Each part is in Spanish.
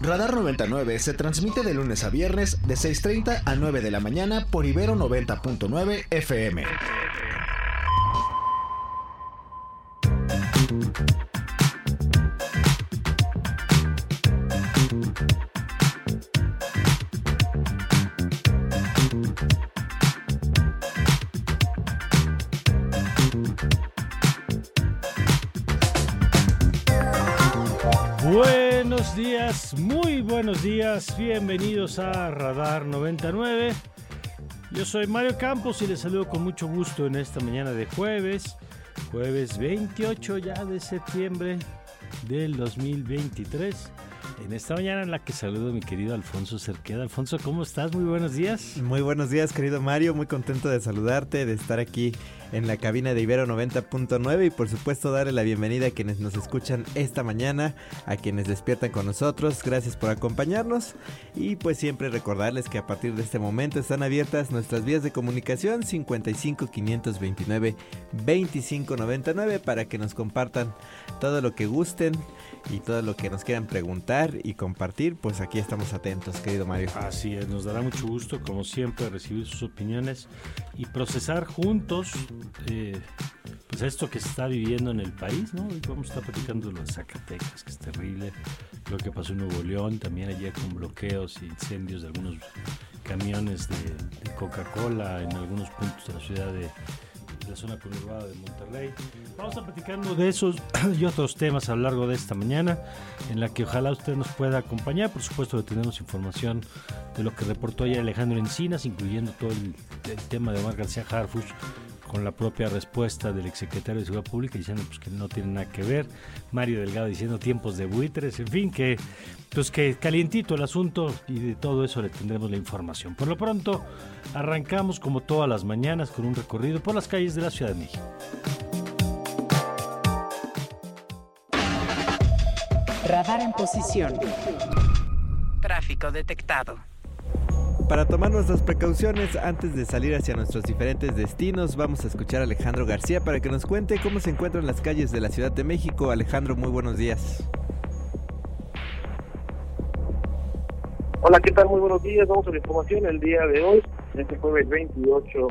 Radar 99 se transmite de lunes a viernes de 6.30 a 9 de la mañana por Ibero 90.9 FM. Muy buenos días, bienvenidos a Radar 99. Yo soy Mario Campos y les saludo con mucho gusto en esta mañana de jueves, jueves 28 ya de septiembre del 2023. En esta mañana en la que saludo a mi querido Alfonso Cerqueda. Alfonso, ¿cómo estás? Muy buenos días. Muy buenos días, querido Mario. Muy contento de saludarte, de estar aquí en la cabina de Ibero 90.9 y por supuesto darle la bienvenida a quienes nos escuchan esta mañana, a quienes despiertan con nosotros. Gracias por acompañarnos y pues siempre recordarles que a partir de este momento están abiertas nuestras vías de comunicación 55 529 25 99 para que nos compartan todo lo que gusten y todo lo que nos quieran preguntar y compartir, pues aquí estamos atentos, querido Mario. Así es, nos dará mucho gusto, como siempre, recibir sus opiniones y procesar juntos eh, pues esto que está viviendo en el país, ¿no? Hoy vamos a estar platicando de los Zacatecas, que es terrible, lo que pasó en Nuevo León, también ayer con bloqueos e incendios de algunos camiones de, de Coca-Cola en algunos puntos de la ciudad de la zona conurbada de Monterrey. Vamos a platicando de esos y otros temas a lo largo de esta mañana, en la que ojalá usted nos pueda acompañar. Por supuesto tenemos información de lo que reportó ayer Alejandro Encinas, incluyendo todo el, el tema de Omar García Harfuch con la propia respuesta del exsecretario de Seguridad Pública diciendo pues, que no tiene nada que ver, Mario Delgado diciendo tiempos de buitres, en fin, que pues que calientito el asunto y de todo eso le tendremos la información. Por lo pronto, arrancamos como todas las mañanas con un recorrido por las calles de la Ciudad de México. Radar en posición. Tráfico detectado. Para tomar nuestras precauciones antes de salir hacia nuestros diferentes destinos, vamos a escuchar a Alejandro García para que nos cuente cómo se encuentran las calles de la Ciudad de México. Alejandro, muy buenos días. Hola, ¿qué tal? Muy buenos días. Vamos a la información el día de hoy, este jueves 28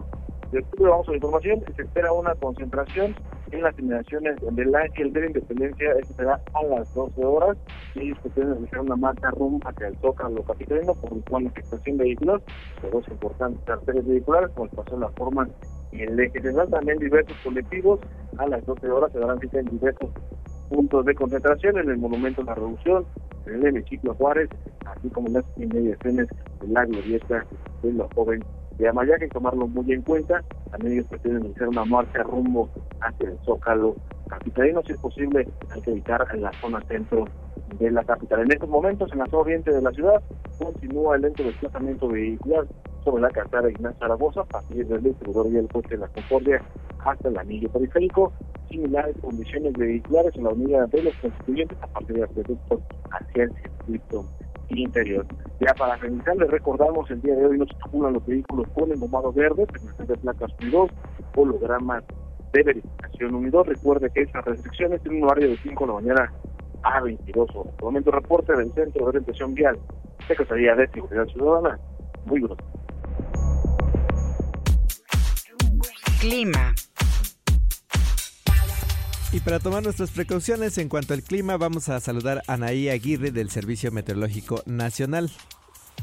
de octubre. Vamos a la información. Se espera una concentración en las inmediaciones del Ángel de la Independencia. Esto será a las 12 horas. Y se pretende realizar una marcha rumbo hacia el Zócalo capitalino, por lo cual la afectación de dos importantes arterias vehiculares, como pasó en la forma y el eje central. También diversos colectivos a las 12 horas se darán cita en diversos puntos de concentración en el Monumento a la Revolución, en el hemiciclo Juárez, así como en las inmediaciones de la glorieta de los jóvenes de Amaya, que tomarlo muy en cuenta. También ellos pretenden iniciar una marcha rumbo hacia el Zócalo capitalino, si es posible, hay que evitar en la zona centro de la capital. En estos momentos, en la zona oriente de la ciudad, continúa el lento desplazamiento vehicular sobre la carretera Ignacio Zaragoza, a partir del distribuidor y el coche de la Concordia hasta el anillo periférico, similares condiciones vehiculares en la unidad de los constituyentes a partir del acueducto hacia el circuito interior. Ya para finalizar, les recordamos el día de hoy no circulan los vehículos con el bombado verde, presentación de placas U2, hologramas de verificación unidad. Recuerde que esas restricciones tienen un horario de 5 de la mañana a 22 horas. Por momento, reporte del Centro de Orientación Vial, Secretaría de Seguridad Ciudadana. Muy buenos Clima. Y para tomar nuestras precauciones en cuanto al clima, vamos a saludar a Anaí Aguirre del Servicio Meteorológico Nacional.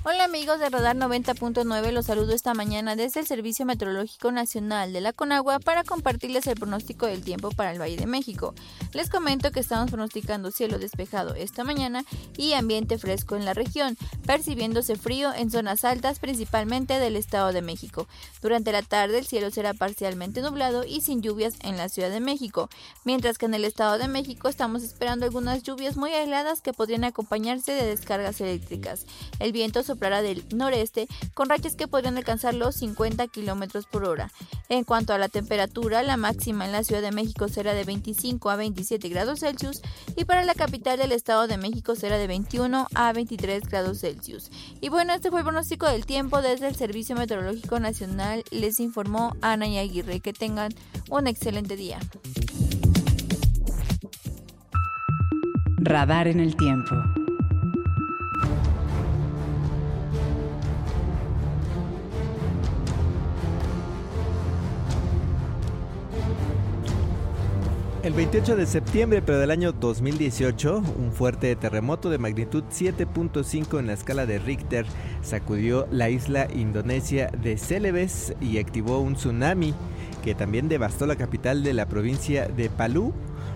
Hola amigos de Radar 90.9, los saludo esta mañana desde el Servicio Meteorológico Nacional de la Conagua para compartirles el pronóstico del tiempo para el Valle de México. Les comento que estamos pronosticando cielo despejado esta mañana y ambiente fresco en la región, percibiéndose frío en zonas altas principalmente del Estado de México. Durante la tarde el cielo será parcialmente nublado y sin lluvias en la Ciudad de México, mientras que en el Estado de México estamos esperando algunas lluvias muy aisladas que podrían acompañarse de descargas eléctricas. El viento soplará del noreste con rachas que podrían alcanzar los 50 kilómetros por hora. En cuanto a la temperatura, la máxima en la Ciudad de México será de 25 a 27 grados Celsius y para la capital del Estado de México será de 21 a 23 grados Celsius. Y bueno, este fue el pronóstico del tiempo desde el Servicio Meteorológico Nacional. Les informó Ana y Aguirre. Que tengan un excelente día. Radar en el tiempo. El 28 de septiembre, pero del año 2018, un fuerte terremoto de magnitud 7.5 en la escala de Richter sacudió la isla indonesia de Celebes y activó un tsunami que también devastó la capital de la provincia de Palu.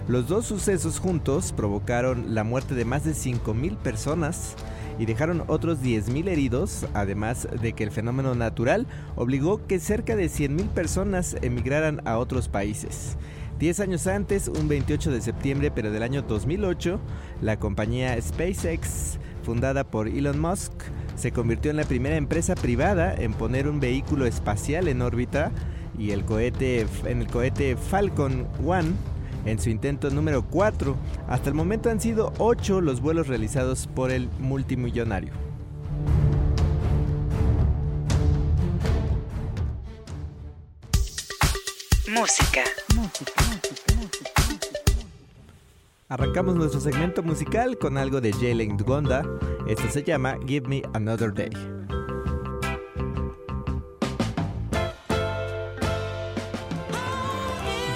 Los dos sucesos juntos provocaron la muerte de más de 5.000 personas y dejaron otros 10.000 heridos, además de que el fenómeno natural obligó que cerca de 100.000 personas emigraran a otros países. Diez años antes, un 28 de septiembre, pero del año 2008, la compañía SpaceX, fundada por Elon Musk, se convirtió en la primera empresa privada en poner un vehículo espacial en órbita y el cohete, en el cohete Falcon 1 en su intento número 4. Hasta el momento han sido 8 los vuelos realizados por el multimillonario. Música. Arrancamos nuestro segmento musical con algo de Jalen Gonda. Esto se llama Give Me Another Day.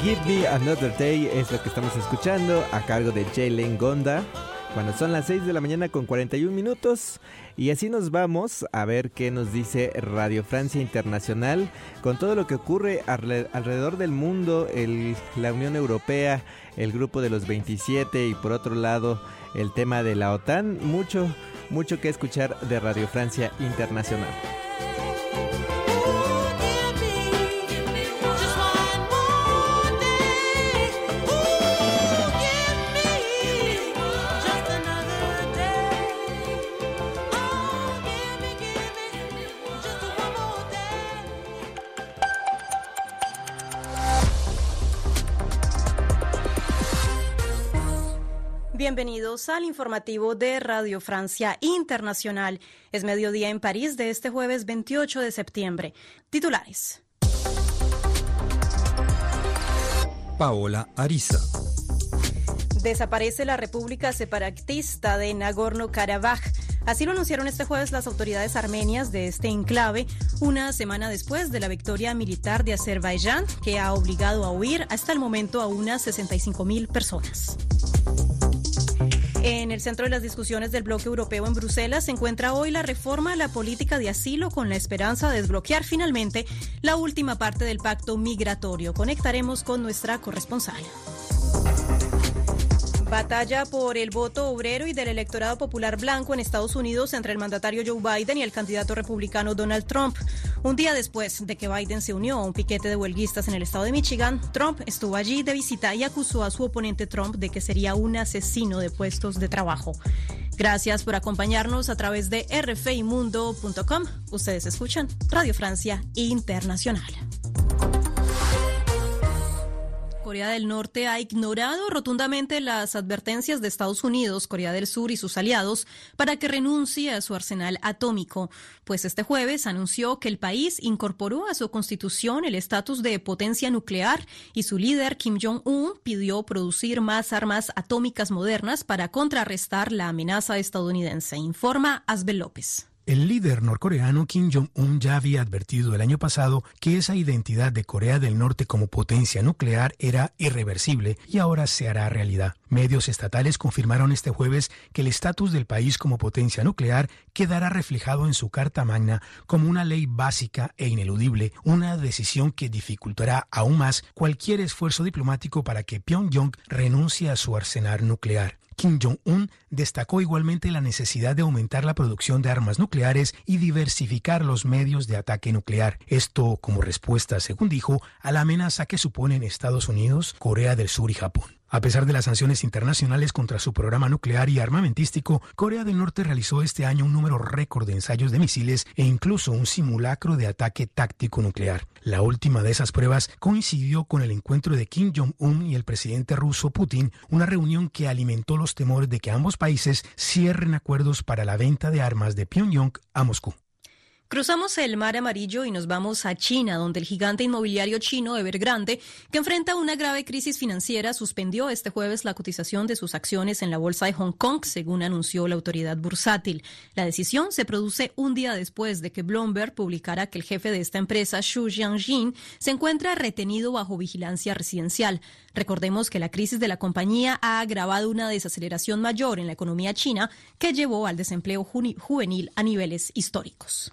Give Me Another Day es lo que estamos escuchando a cargo de Jalen Gonda. Cuando son las 6 de la mañana con 41 minutos. Y así nos vamos a ver qué nos dice Radio Francia Internacional con todo lo que ocurre alrededor del mundo, el, la Unión Europea, el grupo de los 27 y por otro lado el tema de la OTAN. Mucho, mucho que escuchar de Radio Francia Internacional. Bienvenidos al informativo de Radio Francia Internacional. Es mediodía en París de este jueves 28 de septiembre. Titulares. Paola Ariza. Desaparece la República Separatista de Nagorno-Karabaj. Así lo anunciaron este jueves las autoridades armenias de este enclave, una semana después de la victoria militar de Azerbaiyán, que ha obligado a huir hasta el momento a unas 65 mil personas. En el centro de las discusiones del bloque europeo en Bruselas se encuentra hoy la reforma a la política de asilo con la esperanza de desbloquear finalmente la última parte del pacto migratorio. Conectaremos con nuestra corresponsal. Batalla por el voto obrero y del electorado popular blanco en Estados Unidos entre el mandatario Joe Biden y el candidato republicano Donald Trump. Un día después de que Biden se unió a un piquete de huelguistas en el estado de Michigan, Trump estuvo allí de visita y acusó a su oponente Trump de que sería un asesino de puestos de trabajo. Gracias por acompañarnos a través de rfimundo.com. Ustedes escuchan Radio Francia Internacional. Corea del Norte ha ignorado rotundamente las advertencias de Estados Unidos, Corea del Sur y sus aliados para que renuncie a su arsenal atómico, pues este jueves anunció que el país incorporó a su constitución el estatus de potencia nuclear y su líder Kim Jong-un pidió producir más armas atómicas modernas para contrarrestar la amenaza estadounidense, informa Asbel López. El líder norcoreano Kim Jong-un ya había advertido el año pasado que esa identidad de Corea del Norte como potencia nuclear era irreversible y ahora se hará realidad. Medios estatales confirmaron este jueves que el estatus del país como potencia nuclear quedará reflejado en su Carta Magna como una ley básica e ineludible, una decisión que dificultará aún más cualquier esfuerzo diplomático para que Pyongyang renuncie a su arsenal nuclear. Kim Jong-un destacó igualmente la necesidad de aumentar la producción de armas nucleares y diversificar los medios de ataque nuclear. Esto como respuesta, según dijo, a la amenaza que suponen Estados Unidos, Corea del Sur y Japón. A pesar de las sanciones internacionales contra su programa nuclear y armamentístico, Corea del Norte realizó este año un número récord de ensayos de misiles e incluso un simulacro de ataque táctico nuclear. La última de esas pruebas coincidió con el encuentro de Kim Jong-un y el presidente ruso Putin, una reunión que alimentó los temores de que ambos países cierren acuerdos para la venta de armas de Pyongyang a Moscú. Cruzamos el mar amarillo y nos vamos a China, donde el gigante inmobiliario chino Evergrande, que enfrenta una grave crisis financiera, suspendió este jueves la cotización de sus acciones en la bolsa de Hong Kong, según anunció la autoridad bursátil. La decisión se produce un día después de que Bloomberg publicara que el jefe de esta empresa, Xu Jianjin, se encuentra retenido bajo vigilancia residencial. Recordemos que la crisis de la compañía ha agravado una desaceleración mayor en la economía china que llevó al desempleo juvenil a niveles históricos.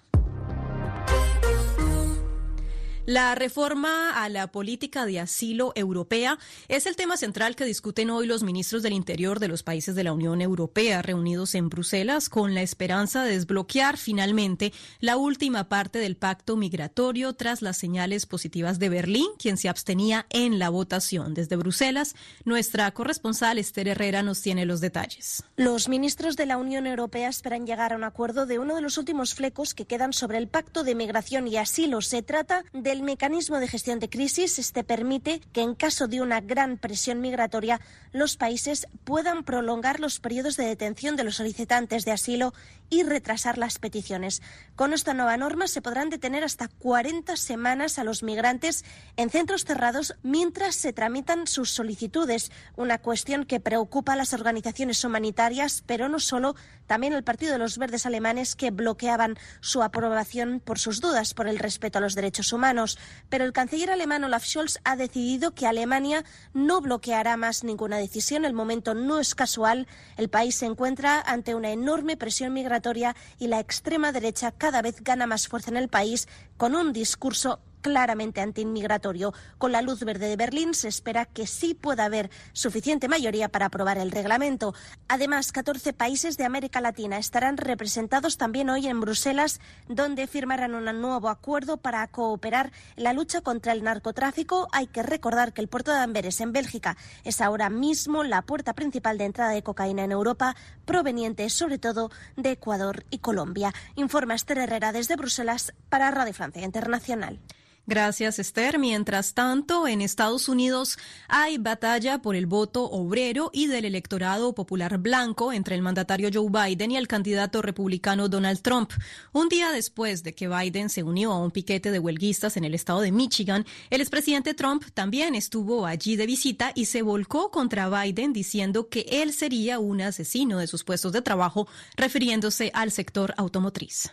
La reforma a la política de asilo europea es el tema central que discuten hoy los ministros del Interior de los países de la Unión Europea reunidos en Bruselas con la esperanza de desbloquear finalmente la última parte del pacto migratorio tras las señales positivas de Berlín, quien se abstenía en la votación. Desde Bruselas, nuestra corresponsal Esther Herrera nos tiene los detalles. Los ministros de la Unión Europea esperan llegar a un acuerdo de uno de los últimos flecos que quedan sobre el pacto de migración y asilo. Se trata del el mecanismo de gestión de crisis este permite que en caso de una gran presión migratoria los países puedan prolongar los periodos de detención de los solicitantes de asilo y retrasar las peticiones. Con esta nueva norma se podrán detener hasta 40 semanas a los migrantes en centros cerrados mientras se tramitan sus solicitudes, una cuestión que preocupa a las organizaciones humanitarias, pero no solo, también al Partido de los Verdes alemanes que bloqueaban su aprobación por sus dudas por el respeto a los derechos humanos. Pero el canciller alemán Olaf Scholz ha decidido que Alemania no bloqueará más ninguna decisión. El momento no es casual. El país se encuentra ante una enorme presión migratoria y la extrema derecha cada vez gana más fuerza en el país con un discurso claramente antiinmigratorio. Con la luz verde de Berlín se espera que sí pueda haber suficiente mayoría para aprobar el reglamento. Además, 14 países de América Latina estarán representados también hoy en Bruselas, donde firmarán un nuevo acuerdo para cooperar en la lucha contra el narcotráfico. Hay que recordar que el puerto de Amberes, en Bélgica, es ahora mismo la puerta principal de entrada de cocaína en Europa, proveniente sobre todo de Ecuador y Colombia. Informa Esther Herrera desde Bruselas para Radio Francia Internacional. Gracias, Esther. Mientras tanto, en Estados Unidos hay batalla por el voto obrero y del electorado popular blanco entre el mandatario Joe Biden y el candidato republicano Donald Trump. Un día después de que Biden se unió a un piquete de huelguistas en el estado de Michigan, el expresidente Trump también estuvo allí de visita y se volcó contra Biden diciendo que él sería un asesino de sus puestos de trabajo, refiriéndose al sector automotriz.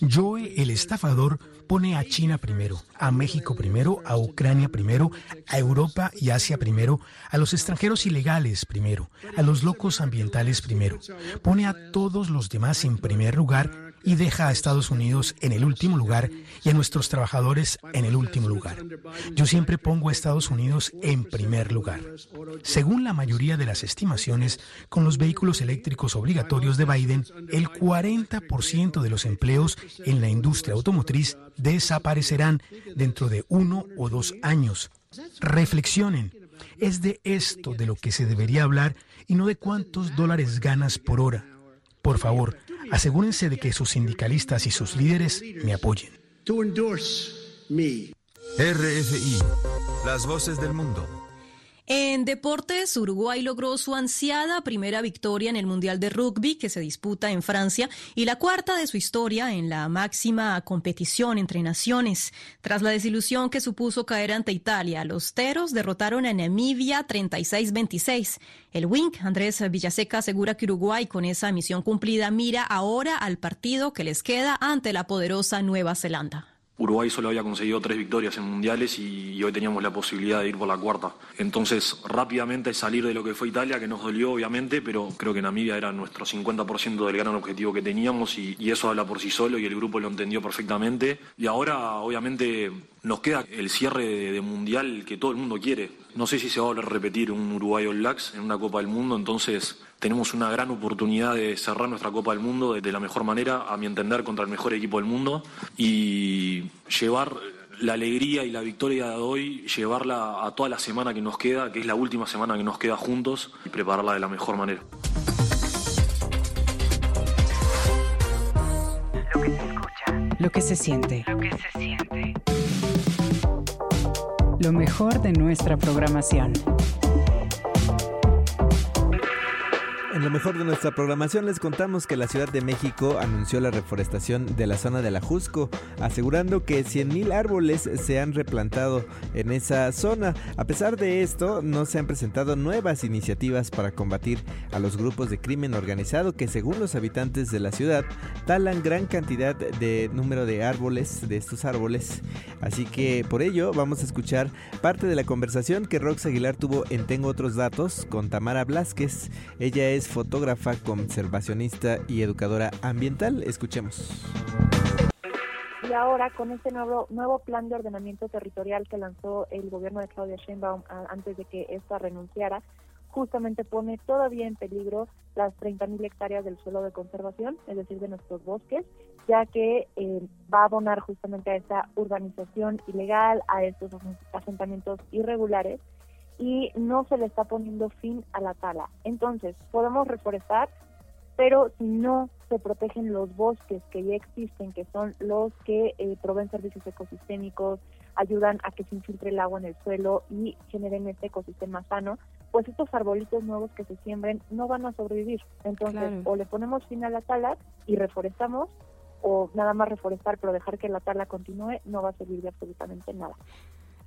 Joe, el estafador, pone a China primero, a México primero, a Ucrania primero, a Europa y Asia primero, a los extranjeros ilegales primero, a los locos ambientales primero. Pone a todos los demás en primer lugar y deja a Estados Unidos en el último lugar y a nuestros trabajadores en el último lugar. Yo siempre pongo a Estados Unidos en primer lugar. Según la mayoría de las estimaciones, con los vehículos eléctricos obligatorios de Biden, el 40% de los empleos en la industria automotriz desaparecerán dentro de uno o dos años. Reflexionen. Es de esto de lo que se debería hablar y no de cuántos dólares ganas por hora. Por favor, asegúrense de que sus sindicalistas y sus líderes me apoyen. RFI, las voces del mundo. En deportes, Uruguay logró su ansiada primera victoria en el Mundial de Rugby que se disputa en Francia y la cuarta de su historia en la máxima competición entre naciones. Tras la desilusión que supuso caer ante Italia, los Teros derrotaron a Namibia 36-26. El Wink, Andrés Villaseca, asegura que Uruguay con esa misión cumplida mira ahora al partido que les queda ante la poderosa Nueva Zelanda. Uruguay solo había conseguido tres victorias en mundiales y, hoy teníamos la posibilidad de ir por la cuarta. Entonces, rápidamente salir de lo que fue Italia, que nos dolió obviamente, pero creo que Namibia era nuestro 50% del gran objetivo que teníamos y, eso habla por sí solo y el grupo lo entendió perfectamente. Y ahora, obviamente, nos queda el cierre de, mundial que todo el mundo quiere. No sé si se va a repetir un Uruguay All Blacks en una Copa del Mundo, entonces tenemos una gran oportunidad de cerrar nuestra Copa del Mundo de, la mejor manera, a mi entender, contra el mejor equipo del mundo y llevar la alegría y la victoria de hoy, llevarla a toda la semana que nos queda, que es la última semana que nos queda juntos, y prepararla de la mejor manera. Lo que se escucha. Lo que se siente. Lo que se siente lo mejor de nuestra programación. En lo mejor de nuestra programación les contamos que la Ciudad de México anunció la reforestación de la zona de la Jusco, asegurando que 100.000 árboles se han replantado en esa zona. A pesar de esto, no se han presentado nuevas iniciativas para combatir a los grupos de crimen organizado que según los habitantes de la ciudad talan gran cantidad de número de árboles, de estos árboles. Así que por ello vamos a escuchar parte de la conversación que Rox Aguilar tuvo en Tengo otros datos con Tamara Blasquez. Ella es fotógrafa, conservacionista y educadora ambiental. Escuchemos. Y ahora con este nuevo nuevo plan de ordenamiento territorial que lanzó el gobierno de Claudia Sheinbaum antes de que esta renunciara, justamente pone todavía en peligro las 30.000 hectáreas del suelo de conservación, es decir, de nuestros bosques, ya que eh, va a abonar justamente a esta urbanización ilegal, a estos asentamientos irregulares y no se le está poniendo fin a la tala. Entonces, podemos reforestar, pero si no se protegen los bosques que ya existen, que son los que eh, proveen servicios ecosistémicos, ayudan a que se infiltre el agua en el suelo y generen este ecosistema sano, pues estos arbolitos nuevos que se siembren no van a sobrevivir. Entonces, o le ponemos fin a la tala y reforestamos, o nada más reforestar pero dejar que la tala continúe, no va a servir de absolutamente nada.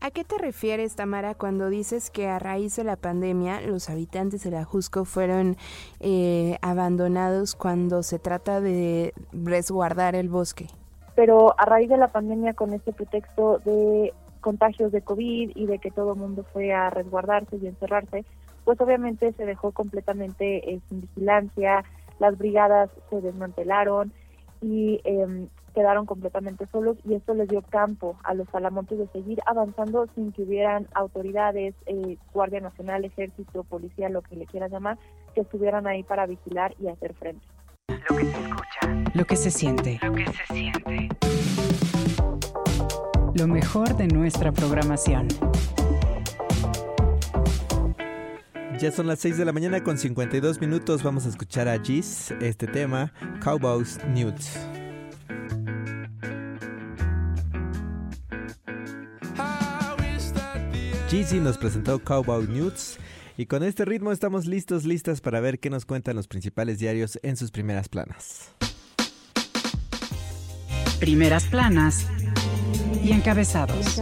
¿A qué te refieres, Tamara, cuando dices que a raíz de la pandemia los habitantes de la Jusco fueron eh, abandonados cuando se trata de resguardar el bosque? Pero a raíz de la pandemia, con este pretexto de contagios de COVID y de que todo el mundo fue a resguardarse y encerrarse, pues obviamente se dejó completamente eh, sin vigilancia, las brigadas se desmantelaron y eh, quedaron completamente solos y esto les dio campo a los salamontes de seguir avanzando sin que hubieran autoridades, eh, Guardia Nacional, Ejército, Policía, lo que le quieras llamar, que estuvieran ahí para vigilar y hacer frente. Lo que se escucha. Lo que se siente. Lo que se siente. Lo mejor de nuestra programación. Ya son las 6 de la mañana con 52 minutos. Vamos a escuchar a Giz este tema, Cowboys Nudes. Jeezy nos presentó Cowboy News y con este ritmo estamos listos, listas para ver qué nos cuentan los principales diarios en sus primeras planas. Primeras planas y encabezados.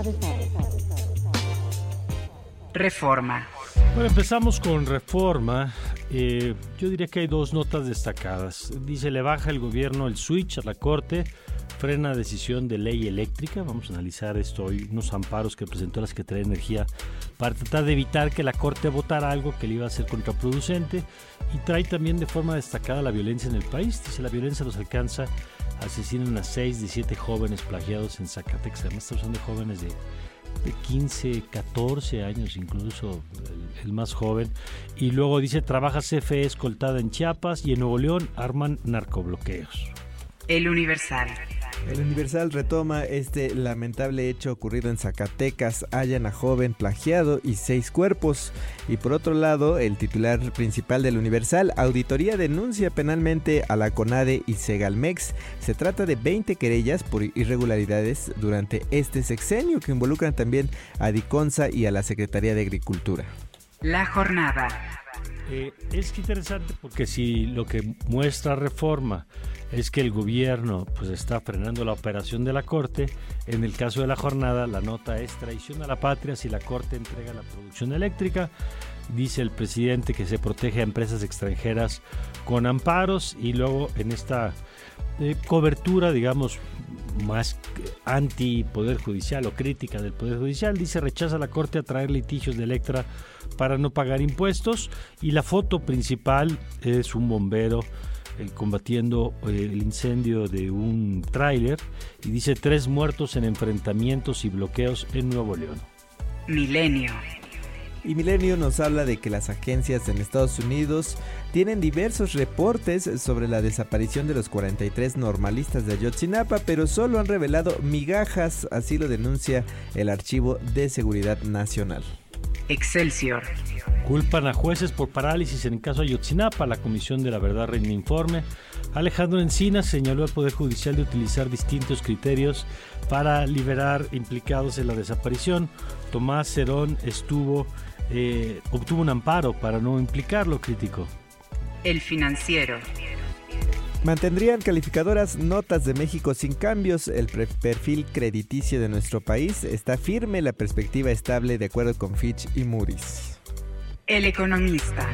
Reforma. Bueno, empezamos con reforma. Eh, yo diría que hay dos notas destacadas. Dice, le baja el gobierno el switch a la Corte frena decisión de ley eléctrica. Vamos a analizar esto hoy, unos amparos que presentó la Secretaría de Energía para tratar de evitar que la Corte votara algo que le iba a ser contraproducente y trae también de forma destacada la violencia en el país. Dice la violencia los alcanza, asesinan a 6 de 7 jóvenes plagiados en Zacatecas. Además estamos hablando de jóvenes de, de 15, 14 años incluso, el, el, más joven. Y luego dice, trabaja CFE escoltada en Chiapas y en Nuevo León arman narcobloqueos. El Universal. El Universal retoma este lamentable hecho ocurrido en Zacatecas. Hallan a joven plagiado y seis cuerpos. Y por otro lado, el titular principal del Universal, Auditoría denuncia penalmente a la CONADE y Segalmex. Se trata de 20 querellas por irregularidades durante este sexenio que involucran también a Diconsa y a la Secretaría de Agricultura. La jornada. Eh, es interesante porque si lo que muestra reforma es que el gobierno pues está frenando la operación de la Corte, en el caso de la jornada la nota es traición a la patria si la Corte entrega la producción eléctrica. Dice el presidente que se protege a empresas extranjeras con amparos y luego en esta eh, cobertura, digamos, más anti poder judicial o crítica del poder judicial, dice rechaza la Corte a traer litigios de Electra para no pagar impuestos y la foto principal es un bombero el, combatiendo eh, el incendio de un tráiler y dice tres muertos en enfrentamientos y bloqueos en Nuevo León. Milenio. Y Milenio nos habla de que las agencias en Estados Unidos tienen diversos reportes sobre la desaparición de los 43 normalistas de Ayotzinapa, pero solo han revelado migajas, así lo denuncia el Archivo de Seguridad Nacional. Excelsior. Culpan a jueces por parálisis en el caso Ayotzinapa. La Comisión de la Verdad reina informe. Alejandro Encina señaló al Poder Judicial de utilizar distintos criterios para liberar implicados en la desaparición. Tomás Cerón estuvo, eh, obtuvo un amparo para no implicarlo, crítico. El financiero. Mantendrían calificadoras notas de México sin cambios. El perfil crediticio de nuestro país está firme, la perspectiva estable de acuerdo con Fitch y Moody's. El economista.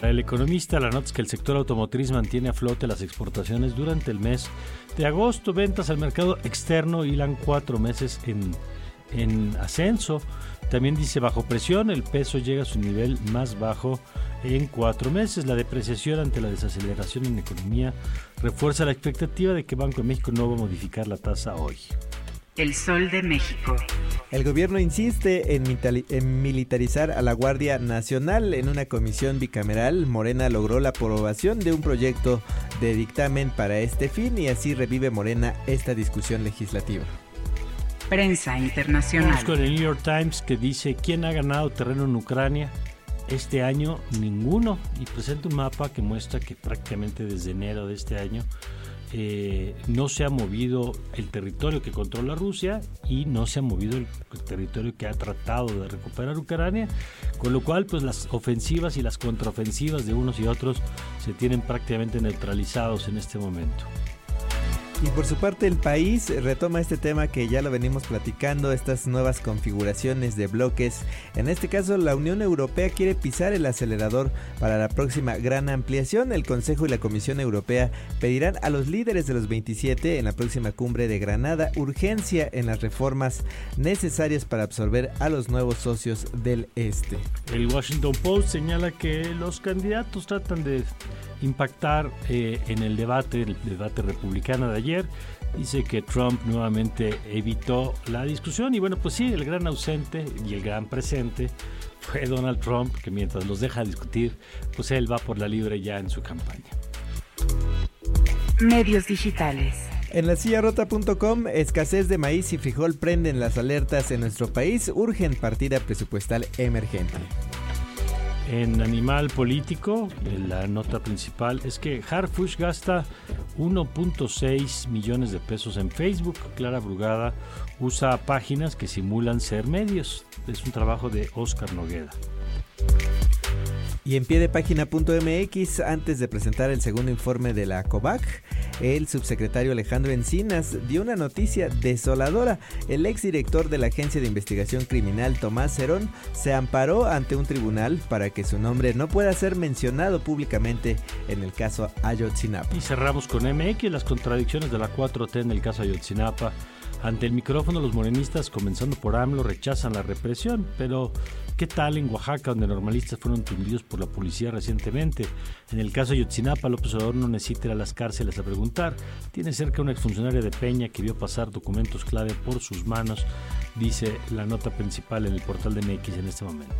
El economista, la nota es que el sector automotriz mantiene a flote las exportaciones durante el mes de agosto. Ventas al mercado externo hilan cuatro meses en, en ascenso. También dice bajo presión, el peso llega a su nivel más bajo en cuatro meses. La depreciación ante la desaceleración en economía refuerza la expectativa de que Banco de México no va a modificar la tasa hoy. El Sol de México. El gobierno insiste en, en, militarizar a la Guardia Nacional. En una comisión bicameral, Morena logró la aprobación de un proyecto de dictamen para este fin y así revive Morena esta discusión legislativa. Prensa internacional. Vamos con el New York Times que dice quién ha ganado terreno en Ucrania. Este año ninguno y presenta un mapa que muestra que prácticamente desde enero de este año eh, no se ha movido el territorio que controla Rusia y no se ha movido el, territorio que ha tratado de recuperar Ucrania, con lo cual pues las ofensivas y las contraofensivas de unos y otros se tienen prácticamente neutralizados en este momento. Y por su parte el país retoma este tema que ya lo venimos platicando, estas nuevas configuraciones de bloques. En este caso la Unión Europea quiere pisar el acelerador para la próxima gran ampliación. El Consejo y la Comisión Europea pedirán a los líderes de los 27 en la próxima cumbre de Granada urgencia en las reformas necesarias para absorber a los nuevos socios del este. El Washington Post señala que los candidatos tratan de impactar eh, en el debate, el debate republicano de ayer. Dice que Trump nuevamente evitó la discusión y bueno, pues sí, el gran ausente y el gran presente fue Donald Trump, que mientras los deja discutir, pues él va por la libre ya en su campaña. Medios digitales. En la sillarota.com, escasez de maíz y frijol prenden las alertas en nuestro país, urgen partida presupuestal emergente. En Animal Político, la nota principal es que Harfush gasta 1.6 millones de pesos en Facebook. Clara Brugada usa páginas que simulan ser medios. Es un trabajo de Oscar Nogueda. Y en pie de página.mx, antes de presentar el segundo informe de la COVAC, el subsecretario Alejandro Encinas dio una noticia desoladora. El exdirector de la Agencia de Investigación Criminal, Tomás Cerón, se amparó ante un tribunal para que su nombre no pueda ser mencionado públicamente en el caso Ayotzinapa. Y cerramos con MX, las contradicciones de la 4T en el caso Ayotzinapa. Ante el micrófono, los morenistas, comenzando por AMLO, rechazan la represión, pero ¿qué tal en Oaxaca, donde normalistas fueron tundidos por la policía recientemente? En el caso de Yotzinapa, López Obrador no necesita ir a las cárceles a preguntar. Tiene cerca una exfuncionaria de Peña que vio pasar documentos clave por sus manos, dice la nota principal en el portal de MX en este momento.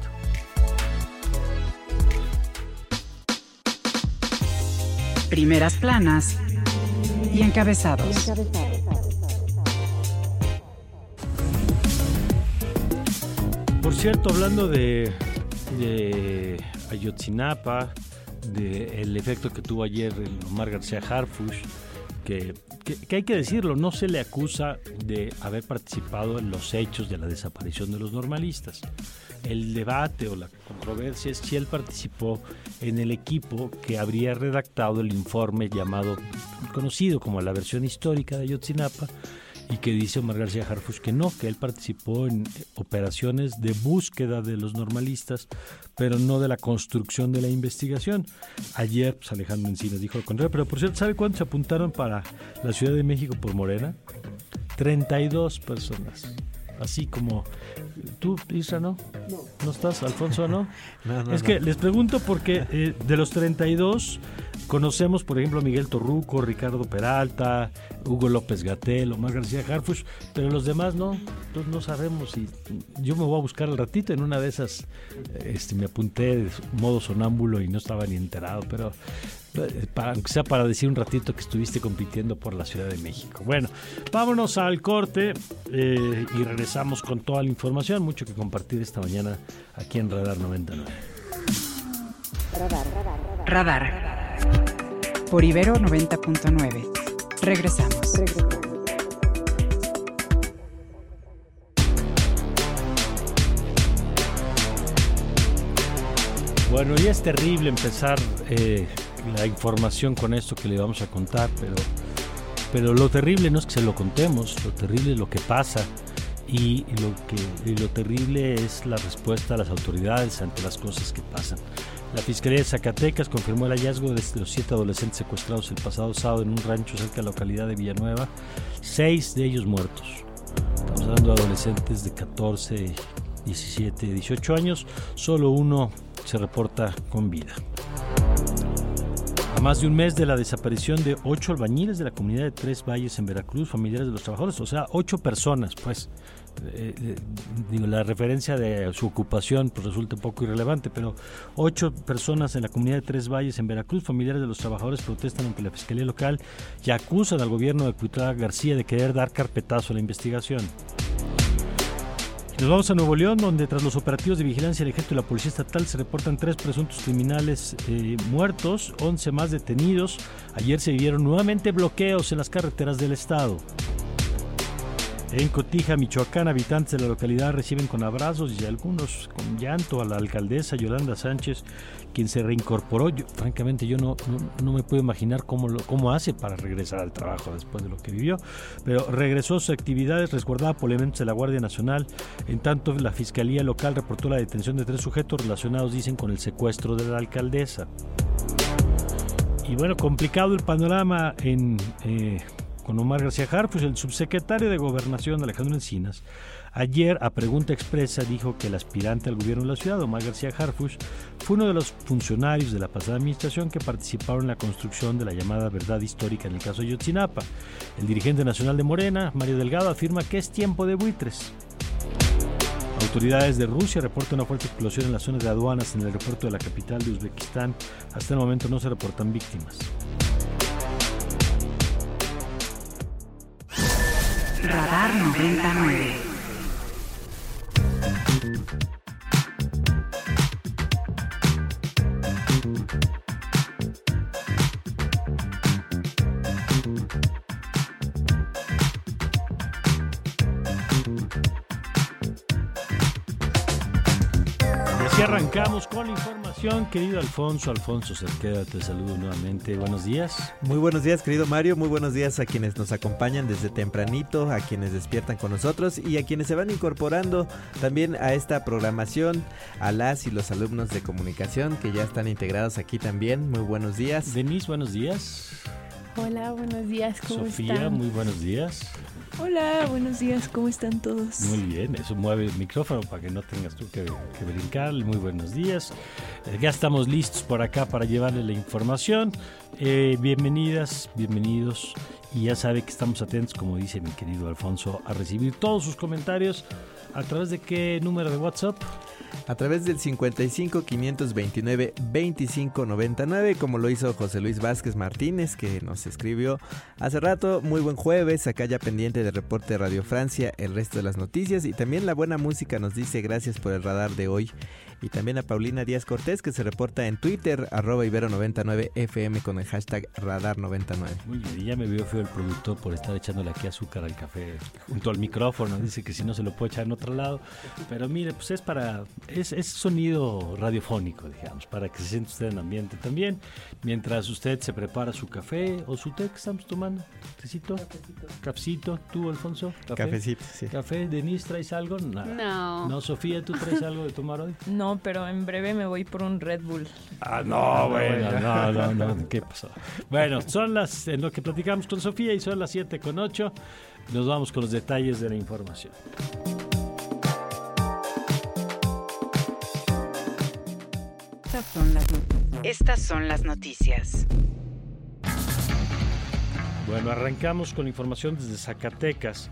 Primeras planas y encabezados. Por cierto, hablando de, de Ayotzinapa, del efecto que tuvo ayer Omar García Harfush, que, que, hay que decirlo, no se le acusa de haber participado en los hechos de la desaparición de los normalistas. El debate o la controversia es si él participó en el equipo que habría redactado el informe llamado, conocido como la versión histórica de Ayotzinapa, y que dice Omar García Harfush que no, que él participó en operaciones de búsqueda de los normalistas, pero no de la construcción de la investigación. Ayer pues, Alejandro Encinas dijo lo contrario, pero por cierto, ¿sabe cuántos se apuntaron para la Ciudad de México por Morena? 32 personas. Así como tú, Isra, ¿no? No. ¿No estás? ¿Alfonso, no? no, no es que les pregunto porque eh, de los 32 Conocemos, por ejemplo, a Miguel Torruco, Ricardo Peralta, Hugo López Gatel, Omar García Harfush, pero los demás no, no sabemos. Y yo me voy a buscar al ratito, en una de esas este, me apunté de modo sonámbulo y no estaba ni enterado, pero eh, para, aunque sea para decir un ratito que estuviste compitiendo por la Ciudad de México. Bueno, vámonos al corte eh, y regresamos con toda la información, mucho que compartir esta mañana aquí en Radar 99. Radar, radar, radar. radar por Ibero 90.9. Regresamos. Bueno, y es terrible empezar eh, la información con esto que le vamos a contar, pero, pero lo terrible no es que se lo contemos, lo terrible es lo que pasa y lo, que, lo terrible es la respuesta a las autoridades ante las cosas que pasan. La Fiscalía de Zacatecas confirmó el hallazgo de los siete adolescentes secuestrados el pasado sábado en un rancho cerca de la localidad de Villanueva, seis de ellos muertos. Estamos hablando de adolescentes de 14, 17, 18 años, solo uno se reporta con vida. A más de un mes de la desaparición de ocho albañiles de la comunidad de Tres Valles en Veracruz, familiares de los trabajadores, o sea, ocho personas, pues. Eh, eh, la referencia de su ocupación pues resulta un poco irrelevante, pero ocho personas en la comunidad de Tres Valles en Veracruz, familiares de los trabajadores, protestan ante la Fiscalía Local y acusan al gobierno de Cuitlava García de querer dar carpetazo a la investigación. Nos vamos a Nuevo León, donde tras los operativos de vigilancia del ejército y la policía estatal se reportan tres presuntos criminales eh, muertos, 11 más detenidos. Ayer se vivieron nuevamente bloqueos en las carreteras del estado. En Cotija, Michoacán, habitantes de la localidad reciben con abrazos y algunos con llanto a la alcaldesa Yolanda Sánchez, quien se reincorporó. francamente, yo no, no, me puedo imaginar cómo, lo, cómo hace para regresar al trabajo después de lo que vivió, pero regresó a sus actividades resguardada por elementos de la Guardia Nacional. En tanto, la Fiscalía Local reportó la detención de tres sujetos relacionados, dicen, con el secuestro de la alcaldesa. Y bueno, complicado el panorama en... Eh, con Omar García Harfus, el subsecretario de Gobernación Alejandro Encinas, ayer a pregunta expresa dijo que el aspirante al gobierno de la ciudad, Omar García Harfus, fue uno de los funcionarios de la pasada administración que participaron en la construcción de la llamada verdad histórica en el caso de Yotzinapa. El dirigente nacional de Morena, Mario Delgado, afirma que es tiempo de buitres. Autoridades de Rusia reportan una fuerte explosión en las zonas de aduanas en el aeropuerto de la capital de Uzbekistán. Hasta el momento no se reportan víctimas. Radar 99. Arrancamos con la información, querido Alfonso. Alfonso Cerqueda, te saludo nuevamente. Buenos días. Muy buenos días, querido Mario. Muy buenos días a quienes nos acompañan desde tempranito, a quienes despiertan con nosotros y a quienes se van incorporando también a esta programación, a las y los alumnos de comunicación que ya están integrados aquí también. Muy buenos días. Denise, buenos días. Hola, buenos días, ¿cómo Sofía, muy buenos días. Hola, buenos días, ¿cómo están todos? Muy bien, eso mueve el micrófono para que no tengas tú que, brincar. Muy buenos días. Eh, ya estamos listos por acá para llevarle la información. Eh, bienvenidas, bienvenidos. Y ya sabe que estamos atentos, como dice mi querido Alfonso, a recibir todos sus comentarios. ¿A través de qué número de WhatsApp? a través del 55 529 25 99, como lo hizo José Luis Vázquez Martínez, que nos escribió hace rato. Muy buen jueves, acá ya pendiente del reporte de Radio Francia, el resto de las noticias y también la buena música nos dice gracias por el radar de hoy y también a Paulina Díaz Cortés que se reporta en Twitter, arroba ibero99fm con el hashtag radar99. Muy bien, y ya me vio feo el productor por estar echándole aquí azúcar al café junto al micrófono, dice que si no se lo puede echar en otro lado, pero mire, pues es para, es, es sonido radiofónico, digamos, para que se sienta usted en ambiente también, mientras usted se prepara su café o su té que estamos tomando, tecito, cafecito, cafecito tú Alfonso, ¿Café? cafecito, sí. Café, Denise, ¿traes algo? Nada. No. No, Sofía, ¿tú traes algo de tomar hoy? No pero en breve me voy por un Red Bull. Ah, no, bueno, no, no, no, ¿qué pasó? Bueno, son las, en lo que platicamos con Sofía y son las 7 con 8. Nos vamos con los detalles de la información. Estas son las noticias. Bueno, arrancamos con información desde Zacatecas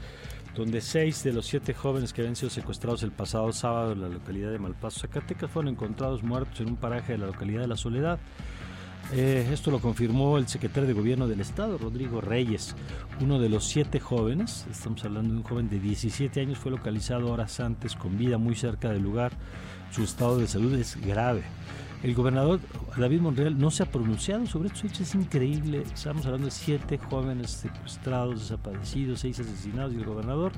donde seis de los siete jóvenes que habían sido secuestrados el pasado sábado en la localidad de Malpaso, Zacatecas, fueron encontrados muertos en un paraje de la localidad de La Soledad. Eh, esto lo confirmó el secretario de Gobierno del Estado, Rodrigo Reyes. Uno de los siete jóvenes, estamos hablando de un joven de 17 años, fue localizado horas antes con vida muy cerca del lugar. Su estado de salud es grave. El gobernador David Monreal no se ha pronunciado sobre estos hechos, es increíble. Estamos hablando de siete jóvenes secuestrados, desaparecidos, seis asesinados y el gobernador,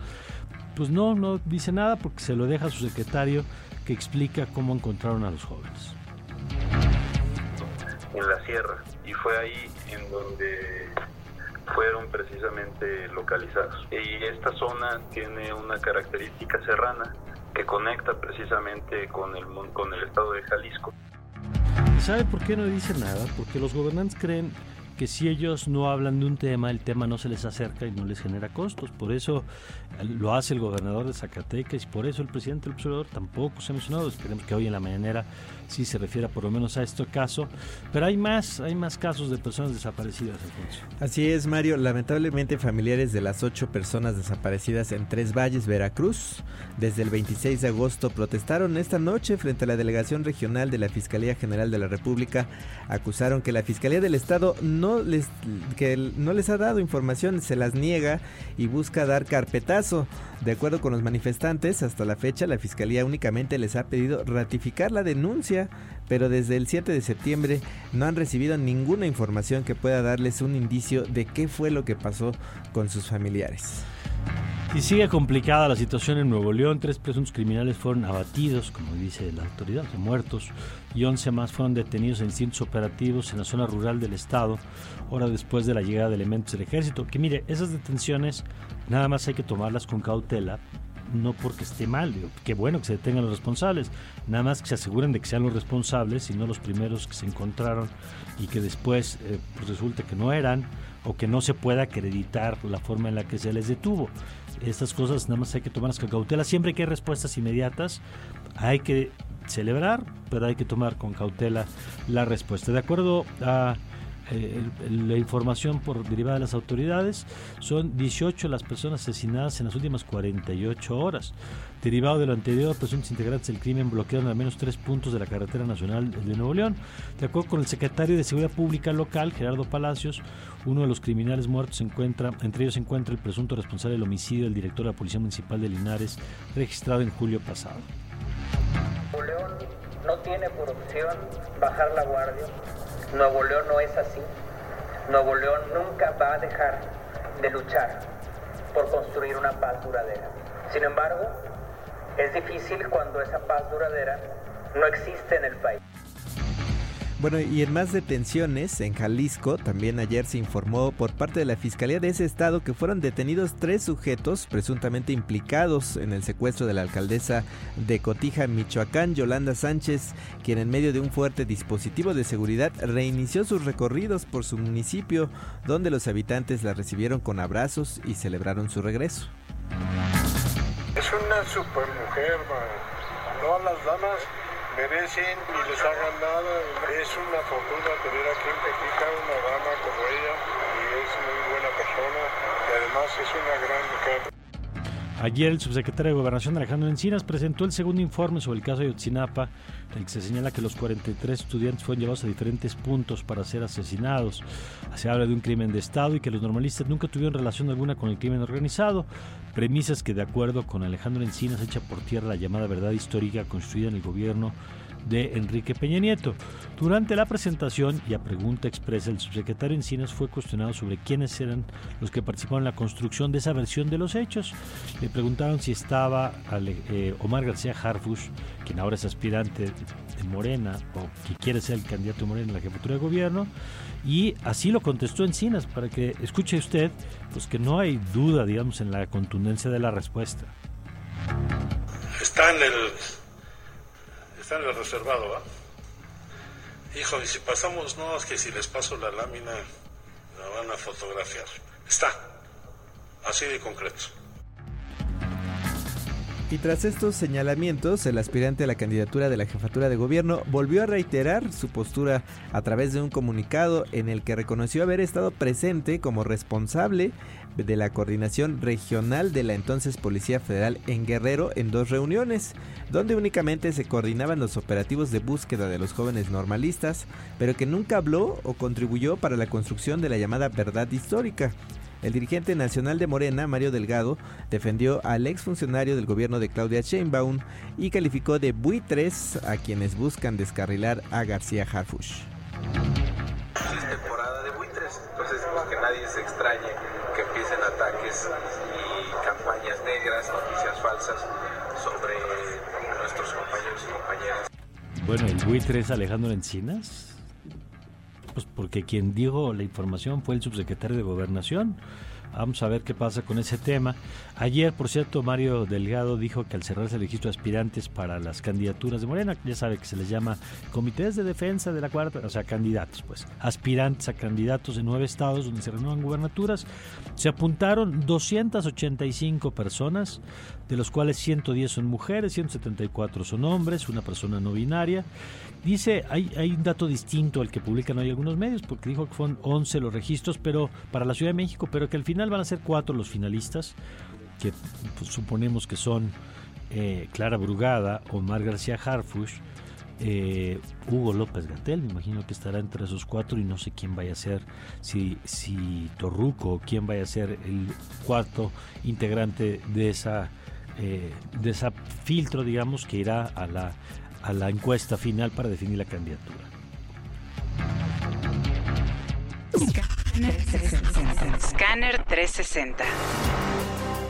pues no, no dice nada porque se lo deja a su secretario que explica cómo encontraron a los jóvenes. en la sierra y fue ahí en donde fueron precisamente localizados. Y esta zona tiene una característica serrana que conecta precisamente con el, con el estado de Jalisco. ¿Sabe por qué no dice nada? Porque los gobernantes creen que si ellos no hablan de un tema, el tema no se les acerca y no les genera costos. Por eso eh, lo hace el gobernador de Zacatecas y por eso el presidente del observador tampoco se ha mencionado. Esperemos que hoy en la mañanera sí se refiera por lo menos a este caso. Pero hay más, hay más casos de personas desaparecidas, Alfonso. Así es, Mario. Lamentablemente, familiares de las ocho personas desaparecidas en Tres Valles, Veracruz, desde el 26 de agosto protestaron esta noche frente a la delegación regional de la Fiscalía General de la República. Acusaron que la Fiscalía del Estado no les, que no les ha dado información, se las niega y busca dar carpetazo. De acuerdo con los manifestantes, hasta la fecha la Fiscalía únicamente les ha pedido ratificar la denuncia, pero desde el 7 de septiembre no han recibido ninguna información que pueda darles un indicio de qué fue lo que pasó con sus familiares. Y sigue complicada la situación en Nuevo León. Tres presuntos criminales fueron abatidos, como dice la autoridad, muertos, y 11 más fueron detenidos en distintos operativos en la zona rural del estado, hora después de la llegada de elementos del ejército. Que mire, esas detenciones nada más hay que tomarlas con cautela, no porque esté mal, digo, qué bueno que se detengan los responsables, nada más que se aseguren de que sean los responsables y no los primeros que se encontraron y que después eh, pues resulte que no eran o que no se pueda acreditar la forma en la que se les detuvo. Estas cosas nada más hay que tomarlas con cautela. Siempre que hay respuestas inmediatas, hay que celebrar, pero hay que tomar con cautela la respuesta. De acuerdo a eh, la información por derivada de las autoridades, son 18 las personas asesinadas en las últimas 48 horas. Derivado de lo anterior, presuntos integrantes del crimen bloquearon al menos tres puntos de la carretera nacional de Nuevo León. De acuerdo con el secretario de Seguridad Pública local, Gerardo Palacios, uno de los criminales muertos se encuentra, entre ellos se encuentra el presunto responsable del homicidio del director de la Policía Municipal de Linares, registrado en julio pasado. Nuevo León no tiene por opción bajar la guardia. Nuevo León no es así. Nuevo León nunca va a dejar de luchar por construir una paz duradera. Sin embargo, es difícil cuando esa paz duradera no existe en el país. Bueno, y en más detenciones, en Jalisco, también ayer se informó por parte de la Fiscalía de ese estado que fueron detenidos tres sujetos presuntamente implicados en el secuestro de la alcaldesa de Cotija, Michoacán, Yolanda Sánchez, quien en medio de un fuerte dispositivo de seguridad reinició sus recorridos por su municipio, donde los habitantes la recibieron con abrazos y celebraron su regreso. Es una super mujer, no a las damas merecen ni les hagan nada. Es una fortuna tener aquí en Petica una dama como ella y es muy buena persona y además es una gran mujer. Ayer el subsecretario de Gobernación Alejandro Encinas presentó el segundo informe sobre el caso de Yotzinapa, en el que se señala que los 43 estudiantes fueron llevados a diferentes puntos para ser asesinados. Se habla de un crimen de Estado y que los normalistas nunca tuvieron relación alguna con el crimen organizado. Premisas que, de acuerdo con Alejandro Encinas, echa por tierra la llamada verdad histórica construida en el gobierno de Enrique Peña Nieto. Durante la presentación y a pregunta expresa, el subsecretario Encinas fue cuestionado sobre quiénes eran los que participaron en la construcción de esa versión de los hechos. Le preguntaron si estaba eh, Omar García Harfush, quien ahora es aspirante de Morena o que quiere ser el candidato de Morena en la jefatura de gobierno, y así lo contestó Encinas, para que escuche usted, pues que no hay duda, digamos, en la contundencia de la respuesta. Está en el está en el reservado, ¿va? Hijo, y si pasamos, no, es que si les paso la lámina, la van a fotografiar. Está, así de concreto. Y tras estos señalamientos, el aspirante a la candidatura de la jefatura de gobierno volvió a reiterar su postura a través de un comunicado en el que reconoció haber estado presente como responsable de la coordinación regional de la entonces Policía Federal en Guerrero en dos reuniones, donde únicamente se coordinaban los operativos de búsqueda de los jóvenes normalistas, pero que nunca habló o contribuyó para la construcción de la llamada verdad histórica, el dirigente nacional de Morena, Mario Delgado, defendió al exfuncionario del gobierno de Claudia Sheinbaum y calificó de buitres a quienes buscan descarrilar a García Harfush de buitres, entonces pues, que nadie se extrañe que empiecen ataques y campañas negras, noticias falsas sobre nuestros compañeros y compañeras. Bueno, el buitre es Alejandro Encinas. Pues porque quien dijo la información fue el subsecretario de Gobernación. Vamos a ver qué pasa con ese tema. Ayer, por cierto, Mario Delgado dijo que al cerrarse el registro de aspirantes para las candidaturas de Morena, ya sabe que se les llama comités de defensa de la cuarta, o sea, candidatos, pues, aspirantes a candidatos en nueve estados donde se renuevan gubernaturas, se apuntaron 285 personas, de los cuales 110 son mujeres, 174 son hombres, una persona no binaria. Dice, hay, hay un dato distinto al que publican hoy algunos medios, porque dijo que fueron 11 los registros pero para la Ciudad de México, pero que al final van a ser cuatro los finalistas, que pues, suponemos que son eh, Clara Brugada, Omar García Harfush, eh, Hugo López Gatel, me imagino que estará entre esos cuatro y no sé quién vaya a ser, si, si Torruco quién vaya a ser el cuarto integrante de esa, eh, de esa filtro, digamos, que irá a la, a la encuesta final para definir la candidatura. Scanner 360.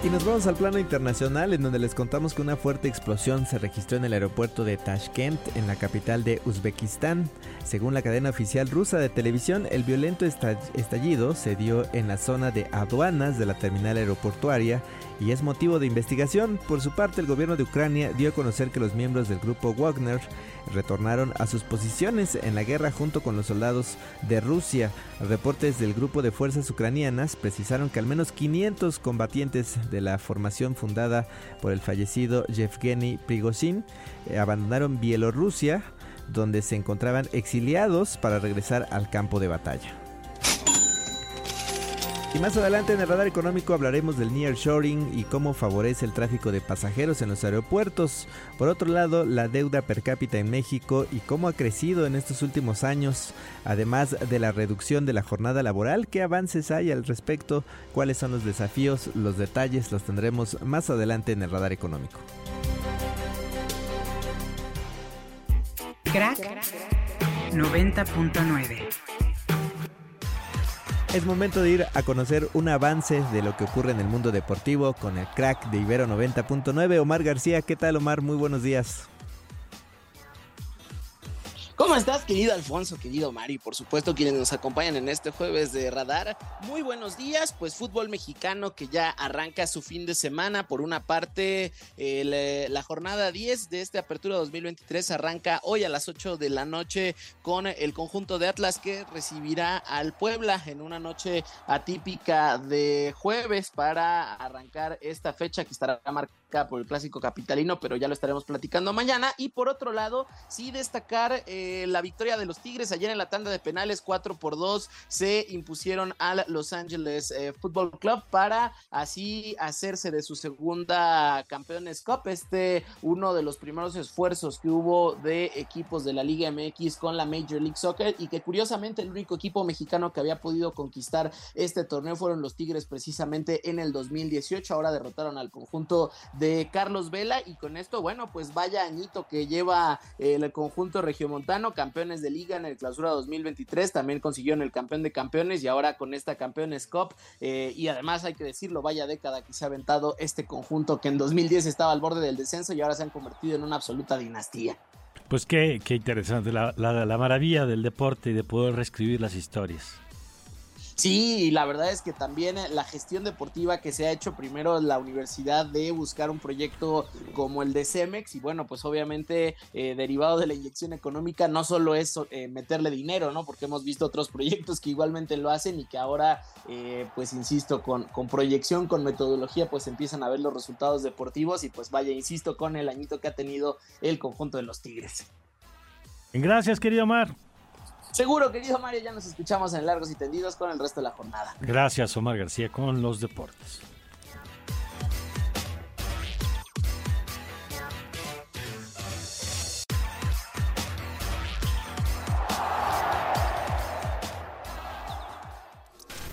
Y nos vamos al plano internacional en donde les contamos que una fuerte explosión se registró en el aeropuerto de Tashkent, en la capital de Uzbekistán. Según la cadena oficial rusa de televisión, el violento estallido se dio en la zona de aduanas de la terminal aeroportuaria y es motivo de investigación. Por su parte, el gobierno de Ucrania dio a conocer que los miembros del grupo Wagner retornaron a sus posiciones en la guerra junto con los soldados de Rusia. Reportes del grupo de fuerzas ucranianas precisaron que al menos 500 combatientes de la formación fundada por el fallecido Yevgeny Prigozhin eh, abandonaron Bielorrusia, donde se encontraban exiliados para regresar al campo de batalla. Y más adelante en el radar económico hablaremos del nearshoring y cómo favorece el tráfico de pasajeros en los aeropuertos. Por otro lado, la deuda per cápita en México y cómo ha crecido en estos últimos años, además de la reducción de la jornada laboral, qué avances hay al respecto, cuáles son los desafíos, los detalles los tendremos más adelante en el radar económico. Crack 90.9 es momento de ir a conocer un avance de lo que ocurre en el mundo deportivo con el crack de Ibero 90.9. Omar García, ¿qué tal Omar? Muy buenos días. ¿Cómo estás, querido Alfonso, querido Mari? Por supuesto, quienes nos acompañan en este jueves de Radar. Muy buenos días, pues fútbol mexicano que ya arranca su fin de semana. Por una parte, la jornada 10 de este Apertura 2023 arranca hoy a las 8 de la noche con el conjunto de Atlas que recibirá al Puebla en una noche atípica de jueves para arrancar esta fecha que estará marcada por el clásico capitalino, pero ya lo estaremos platicando mañana. Y por otro lado, sí destacar... Eh, la victoria de los Tigres ayer en la tanda de penales 4 por 2 se impusieron al Los Angeles eh, Football Club para así hacerse de su segunda Campeones Cup. Este uno de los primeros esfuerzos que hubo de equipos de la Liga MX con la Major League Soccer y que curiosamente el único equipo mexicano que había podido conquistar este torneo fueron los Tigres precisamente en el 2018. Ahora derrotaron al conjunto de Carlos Vela y con esto, bueno, pues vaya añito que lleva el conjunto regiomontano campeones de liga en el clausura 2023, también consiguieron el campeón de campeones y ahora con esta campeones cup eh, y además hay que decirlo, vaya década que se ha aventado este conjunto que en 2010 estaba al borde del descenso y ahora se han convertido en una absoluta dinastía. Pues qué, qué interesante, la, la maravilla del deporte y de poder reescribir las historias. Sí, y la verdad es que también eh, la gestión deportiva que se ha hecho primero la universidad de buscar un proyecto como el de Cemex y bueno, pues obviamente eh, derivado de la inyección económica no solo es eh, meterle dinero, ¿no? Porque hemos visto otros proyectos que igualmente lo hacen y que ahora, pues insisto, con, con proyección, con metodología, pues empiezan a ver los resultados deportivos y pues vaya, insisto, con el añito que ha tenido el conjunto de los Tigres. Gracias, querido Omar. Seguro, querido Mario, ya nos escuchamos en Largos y Tendidos con el resto de la jornada. Gracias, Omar García, con los deportes.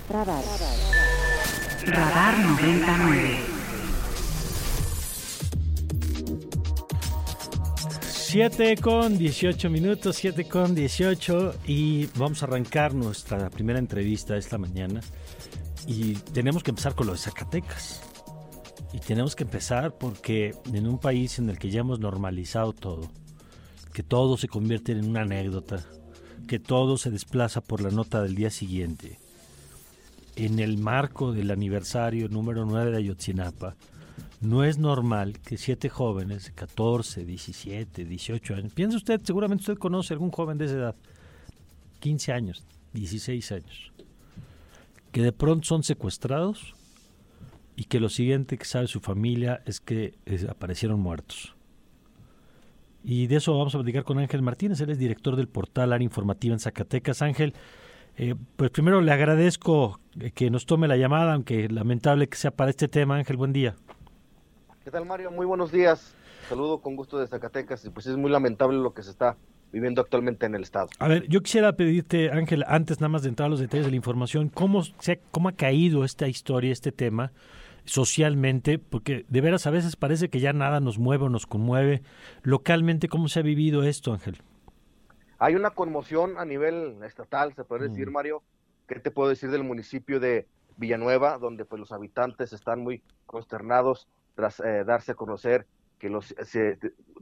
Radar. Radar 99. 7 con 18 minutos, 7 con 18 y vamos a arrancar nuestra primera entrevista esta mañana y tenemos que empezar con lo de Zacatecas. Y tenemos que empezar porque en un país en el que ya hemos normalizado todo, que todo se convierte en una anécdota, que todo se desplaza por la nota del día siguiente, en el marco del aniversario número 9 de Ayotzinapa, no es normal que siete jóvenes de 14, 17, 18 años, piensa usted, seguramente usted conoce algún joven de esa edad, 15 años, 16 años, que de pronto son secuestrados y que lo siguiente que sabe su familia es que eh, aparecieron muertos. Y de eso vamos a platicar con Ángel Martínez, él es director del portal Área Informativa en Zacatecas. Ángel, eh, pues primero le agradezco que nos tome la llamada, aunque lamentable que sea para este tema. Ángel, buen día. ¿Qué tal, Mario? Muy buenos días. Saludo con gusto de Zacatecas y pues es muy lamentable lo que se está viviendo actualmente en el Estado. A ver, yo quisiera pedirte, Ángel, antes nada más de entrar a los detalles de la información, ¿cómo, se, cómo ha caído esta historia, este tema socialmente? Porque de veras a veces parece que ya nada nos mueve o nos conmueve. Localmente, ¿cómo se ha vivido esto, Ángel? Hay una conmoción a nivel estatal, se puede decir, Mario. ¿Qué te puedo decir del municipio de Villanueva, donde pues los habitantes están muy consternados tras eh, darse a conocer que los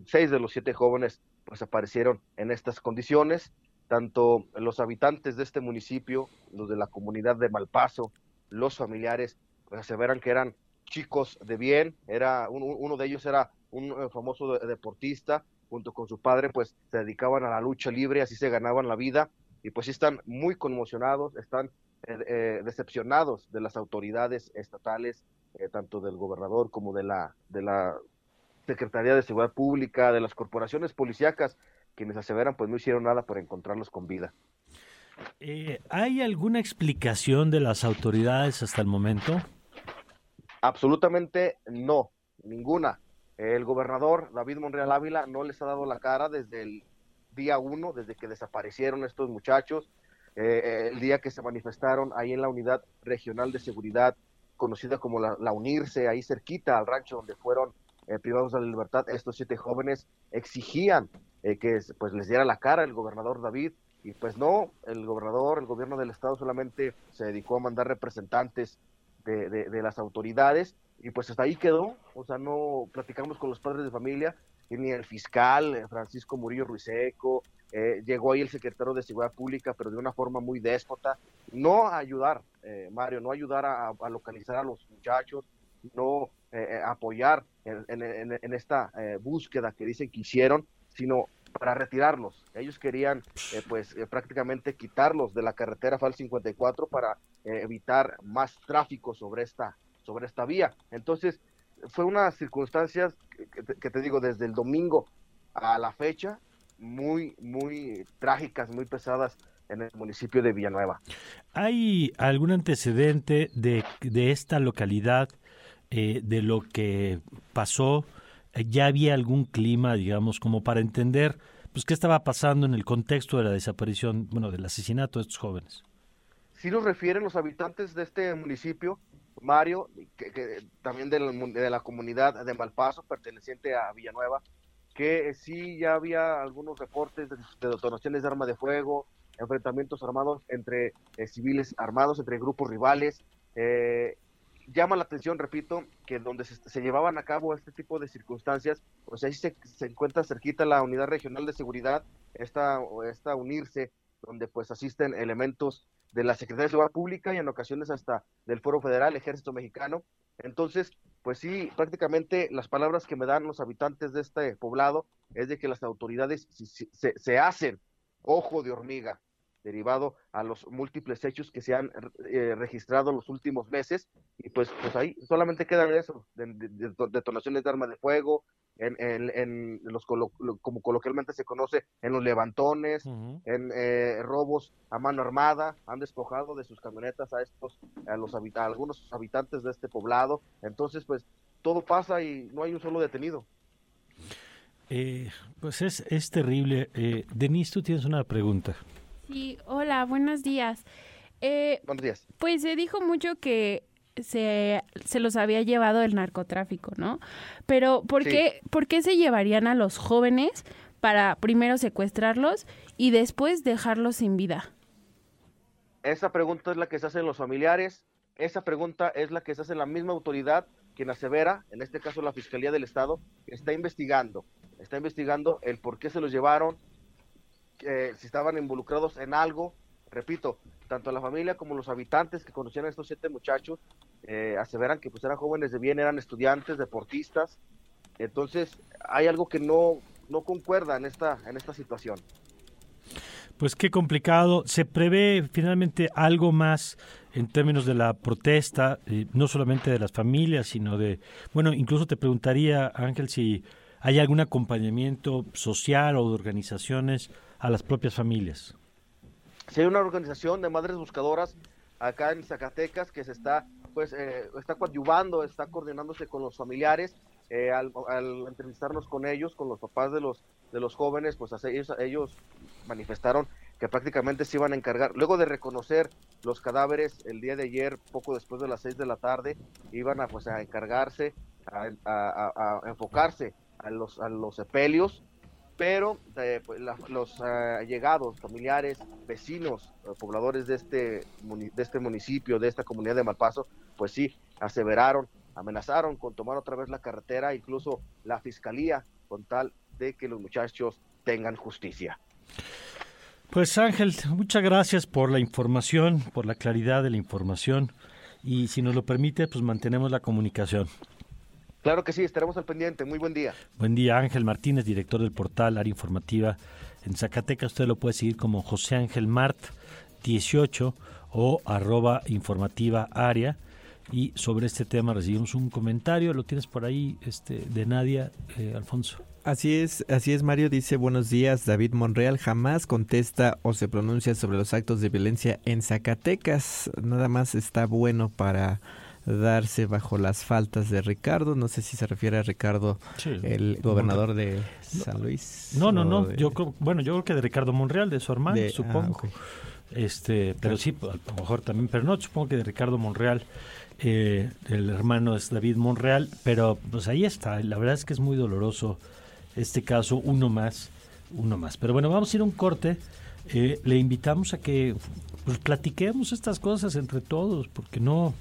seis de los siete jóvenes pues aparecieron en estas condiciones. Tanto los habitantes de este municipio, los de la comunidad de Malpaso, los familiares, pues aseveran que eran chicos de bien. Era uno, de ellos era un eh, famoso deportista, junto con su padre, pues se dedicaban a la lucha libre, así se ganaban la vida. Y pues están muy conmocionados, están eh, decepcionados de las autoridades estatales eh, tanto del gobernador como de la, de la Secretaría de Seguridad Pública, de las corporaciones policíacas, quienes aseveran pues no hicieron nada para encontrarlos con vida. Eh, ¿Hay alguna explicación de las autoridades hasta el momento? Absolutamente no, ninguna. El gobernador David Monreal Ávila no les ha dado la cara desde el día uno, desde que desaparecieron estos muchachos, eh, el día que se manifestaron ahí en la unidad regional de seguridad conocida como la, Unirse, ahí cerquita al rancho donde fueron eh, privados de la libertad, estos siete jóvenes exigían eh, que pues les diera la cara el gobernador David, y pues no, el gobernador, el gobierno del estado solamente se dedicó a mandar representantes de, de, las autoridades, y pues hasta ahí quedó, o sea, no platicamos con los padres de familia, ni el fiscal eh, Francisco Murillo Ruiseco, eh, llegó ahí el secretario de Seguridad Pública, pero de una forma muy déspota, no ayudar, eh, Mario, no ayudar a, localizar a los muchachos, no eh, apoyar en, esta búsqueda que dicen que hicieron, sino para retirarlos. Ellos querían, pues, prácticamente quitarlos de la carretera FAL 54 para evitar más tráfico sobre esta, sobre esta vía. Entonces, fue una circunstancia que te digo, desde el domingo a la fecha, muy, muy trágicas, muy pesadas en el municipio de Villanueva. ¿Hay algún antecedente de, de esta localidad, eh, de lo que pasó? ¿Ya había algún clima, digamos, como para entender pues qué estaba pasando en el contexto de la desaparición, bueno, del asesinato de estos jóvenes? Sí nos refieren los habitantes de este municipio, Mario, que, también de la, de la comunidad de Malpaso, perteneciente a Villanueva, que sí ya había algunos reportes de, detonaciones de arma de fuego, enfrentamientos armados entre eh, civiles armados, entre grupos rivales. Eh, llama la atención, repito, que donde se, llevaban a cabo este tipo de circunstancias, pues ahí se, se, encuentra cerquita la unidad regional de seguridad, esta, esta unirse, donde pues asisten elementos de la Secretaría de Seguridad Pública y en ocasiones hasta del Foro Federal, Ejército Mexicano. Entonces, pues sí, prácticamente las palabras que me dan los habitantes de este poblado es de que las autoridades se, hacen ojo de hormiga derivado a los múltiples hechos que se han eh, registrado los últimos meses y pues pues ahí solamente quedan eso de, detonaciones de arma de fuego en, en, los como coloquialmente se conoce en los levantones en eh, robos a mano armada han despojado de sus camionetas a estos a los a algunos habitantes de este poblado. Entonces pues todo pasa y no hay un solo detenido. Eh, pues es, es terrible. Eh, Denise tú tienes una pregunta. Sí hola buenos días. Buenos días. pues se dijo mucho que se, se los había llevado el narcotráfico, ¿no? Pero ¿por, qué, ¿por qué se llevarían a los jóvenes para primero secuestrarlos y después dejarlos sin vida? Esa pregunta es la que se hacen los familiares, esa pregunta es la que se hace la misma autoridad quien asevera, en este caso la Fiscalía del Estado, que está investigando, está investigando el por qué se los llevaron, eh, si estaban involucrados en algo. Repito, tanto la familia como los habitantes que conocían a estos siete muchachos eh, aseveran que pues eran jóvenes de bien, eran estudiantes, deportistas. Entonces hay algo que no, no concuerda en esta, en esta situación. Pues qué complicado. Se prevé finalmente algo más en términos de la protesta, eh, no solamente de las familias, sino de, bueno, incluso te preguntaría, Ángel, si hay algún acompañamiento social o de organizaciones a las propias familias. Si hay una organización de madres buscadoras acá en Zacatecas que se está, pues, eh, está coadyuvando, está coordinándose con los familiares. Eh, al, entrevistarnos con ellos, con los papás de los de los jóvenes, pues ellos, ellos manifestaron que prácticamente se iban a encargar, luego de reconocer los cadáveres el día de ayer, poco después de las seis de la tarde, iban a pues a encargarse, a, enfocarse a los, a los sepelios, pero eh, pues, los uh, allegados, familiares, vecinos, eh, pobladores de este, de este municipio, de esta comunidad de Malpaso, pues sí, aseveraron, amenazaron con tomar otra vez la carretera, incluso la fiscalía, con tal de que los muchachos tengan justicia. Pues Ángel, muchas gracias por la información, por la claridad de la información y si nos lo permite, pues mantenemos la comunicación. Claro que sí, estaremos al pendiente. Muy buen día. Buen día, Ángel Martínez, director del portal Área Informativa en Zacatecas. Usted lo puede seguir como José Ángel Mart 18 o arroba informativa área. Y sobre este tema recibimos un comentario, lo tienes por ahí, este, de Nadia, eh, Alfonso. Así es, así es Mario, dice buenos días, David Monreal jamás contesta o se pronuncia sobre los actos de violencia en Zacatecas, nada más está bueno para darse bajo las faltas de Ricardo, no sé si se refiere a Ricardo, el gobernador de San Luis. No, no, no, yo bueno, yo creo que de Ricardo Monreal, de su hermano, ah, supongo. Este, pero sí, a lo mejor también, pero no, supongo que de Ricardo Monreal. Eh, el hermano es David Monreal, pero pues ahí está, la verdad es que es muy doloroso este caso, uno más, uno más. Pero bueno, vamos a ir a un corte. Eh, le invitamos a que pues, platiquemos estas cosas entre todos, porque no,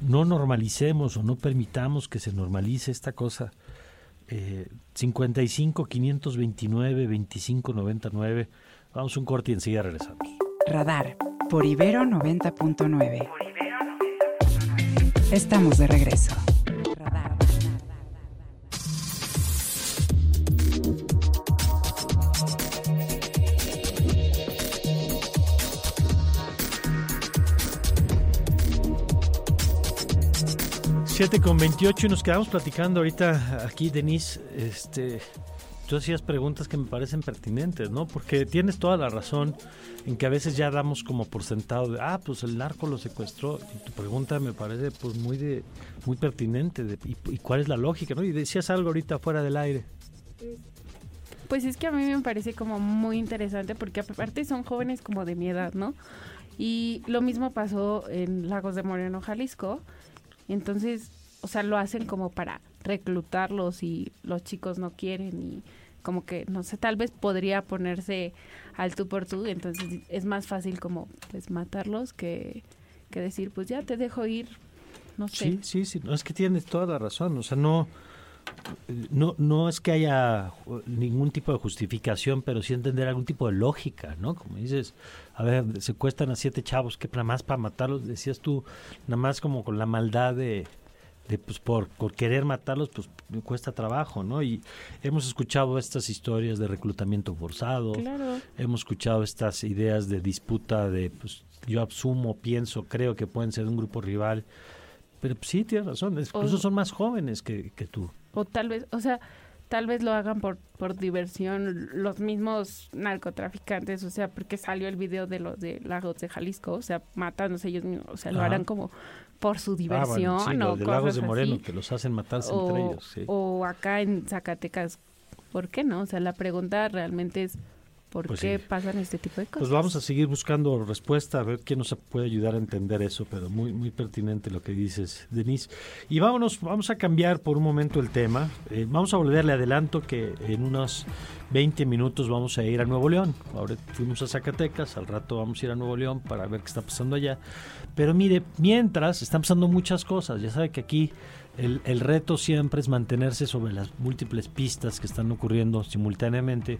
no normalicemos o no permitamos que se normalice esta cosa. Eh, 55 529 25 99. Vamos un corte y enseguida regresamos. Radar por Ibero 90.9. Estamos de regreso. 7 con 28 y nos quedamos platicando ahorita aquí, Denise. Este, tú hacías preguntas que me parecen pertinentes, ¿no? Porque tienes toda la razón en que a veces ya damos como por sentado de, ah, pues el narco lo secuestró. Y tu pregunta me parece pues muy de muy pertinente. De, y, cuál es la lógica, no? Y decías algo ahorita fuera del aire. Pues es que a mí me parece como muy interesante porque aparte son jóvenes como de mi edad, ¿no? Y lo mismo pasó en Lagos de Moreno, Jalisco entonces, o sea, lo hacen como para reclutarlos y los chicos no quieren y como que, no sé, tal vez podría ponerse al tú por tú, entonces es más fácil como pues matarlos que, que decir, pues ya te dejo ir, no sé. Sí, sí, sí, no, es que tienes toda la razón, o sea, no, no, no es que haya ningún tipo de justificación, pero sí entender algún tipo de lógica, ¿no? Como dices, a ver, secuestran a siete chavos, que nada más para matarlos, decías tú, nada más como con la maldad de, de pues por, por, querer matarlos, pues me cuesta trabajo, ¿no? Y hemos escuchado estas historias de reclutamiento forzado, hemos escuchado estas ideas de disputa de, pues yo asumo, pienso, creo que pueden ser un grupo rival, pero pues, sí, tienes razón, incluso son más jóvenes que, que tú. O tal vez, o sea, tal vez lo hagan por, por diversión los mismos narcotraficantes, o sea, porque salió el video de los de Lagos de Jalisco, o sea, matándose ellos mismos, o sea, lo harán como por su diversión ah, bueno, sí, o de Lagos de Moreno, que los hacen matarse entre ellos. Sí. O acá en Zacatecas, ¿por qué no? O sea, la pregunta realmente es ¿Por pues qué pasan este tipo de pues cosas? Pues vamos a seguir buscando respuesta, a ver quién nos puede ayudar a entender eso, pero muy muy pertinente lo que dices, Denise. Y vámonos, vamos a cambiar por un momento el tema. Eh, vamos a volverle adelanto que en unos 20 minutos vamos a ir a Nuevo León. Ahora fuimos a Zacatecas, al rato vamos a ir a Nuevo León para ver qué está pasando allá. Pero mire, mientras están pasando muchas cosas, ya sabe que aquí el, el, reto siempre es mantenerse sobre las múltiples pistas que están ocurriendo simultáneamente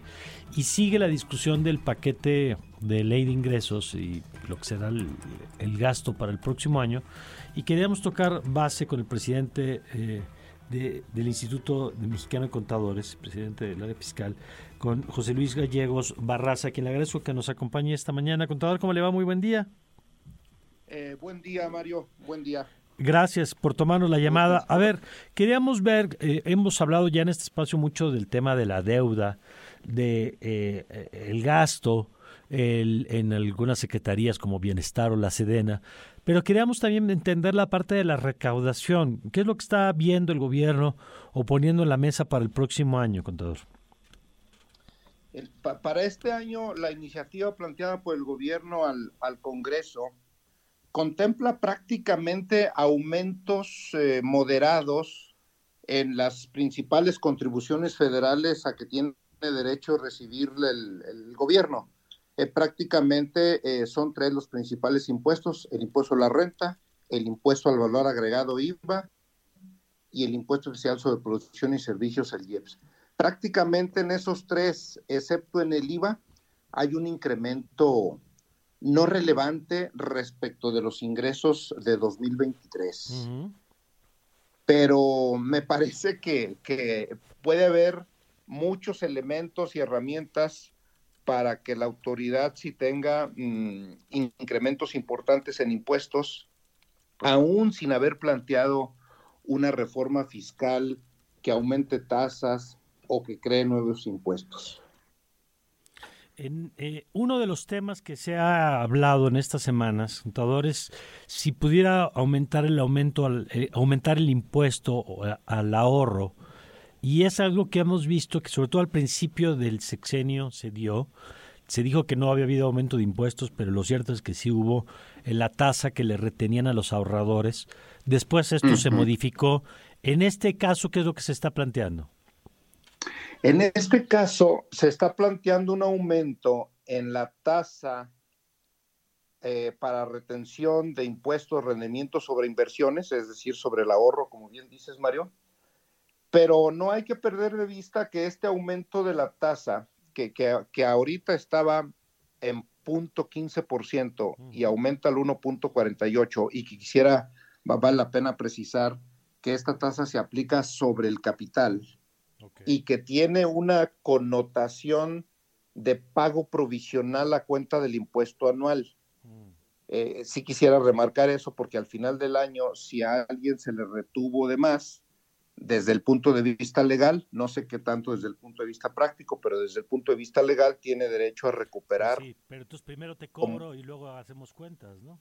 y sigue la discusión del paquete de ley de ingresos y lo que será el, gasto para el próximo año y queríamos tocar base con el presidente eh, de, del Instituto Mexicano de Contadores, presidente del área fiscal, con José Luis Gallegos Barraza, quien le agradezco que nos acompañe esta mañana. Contador, ¿cómo le va? Muy buen día. Eh, buen día, Mario. Buen día. Gracias por tomarnos la llamada. A ver, queríamos ver, eh, hemos hablado ya en este espacio mucho del tema de la deuda, de eh, el gasto el, en algunas secretarías como Bienestar o la Sedena, pero queríamos también entender la parte de la recaudación. ¿Qué es lo que está viendo el gobierno o poniendo en la mesa para el próximo año, contador? El, pa, para este año, la iniciativa planteada por el gobierno al, al Congreso contempla prácticamente aumentos eh, moderados en las principales contribuciones federales a que tiene derecho a recibir el, gobierno. Eh, prácticamente eh, son tres los principales impuestos, el impuesto a la renta, el impuesto al valor agregado IVA y el impuesto especial sobre producción y servicios, el IEPS. Prácticamente en esos tres, excepto en el IVA, hay un incremento no relevante respecto de los ingresos de 2023. Uh -huh. Pero me parece que, que, puede haber muchos elementos y herramientas para que la autoridad sí tenga mmm, incrementos importantes en impuestos, aún sin haber planteado una reforma fiscal que aumente tasas o que cree nuevos impuestos. En, eh, uno de los temas que se ha hablado en estas semanas, contadores, si pudiera aumentar el aumento, al, eh, aumentar el impuesto al ahorro, y es algo que hemos visto que sobre todo al principio del sexenio se dio, se dijo que no había habido aumento de impuestos, pero lo cierto es que sí hubo en la tasa que le retenían a los ahorradores. Después esto uh -huh. se modificó. En este caso, ¿qué es lo que se está planteando? En este caso, se está planteando un aumento en la tasa eh, para retención de impuestos, rendimientos sobre inversiones, es decir, sobre el ahorro, como bien dices, Mario. Pero no hay que perder de vista que este aumento de la tasa, que, que, que ahorita estaba en punto 15% y aumenta al 1.48 y que quisiera, vale la pena precisar que esta tasa se aplica sobre el capital, Okay. y que tiene una connotación de pago provisional a cuenta del impuesto anual. Mm. Eh, sí quisiera remarcar eso porque al final del año, si a alguien se le retuvo de más, desde el punto de vista legal, no sé qué tanto desde el punto de vista práctico, pero desde el punto de vista legal tiene derecho a recuperar. Sí, pero entonces primero te cobro como... y luego hacemos cuentas, ¿no?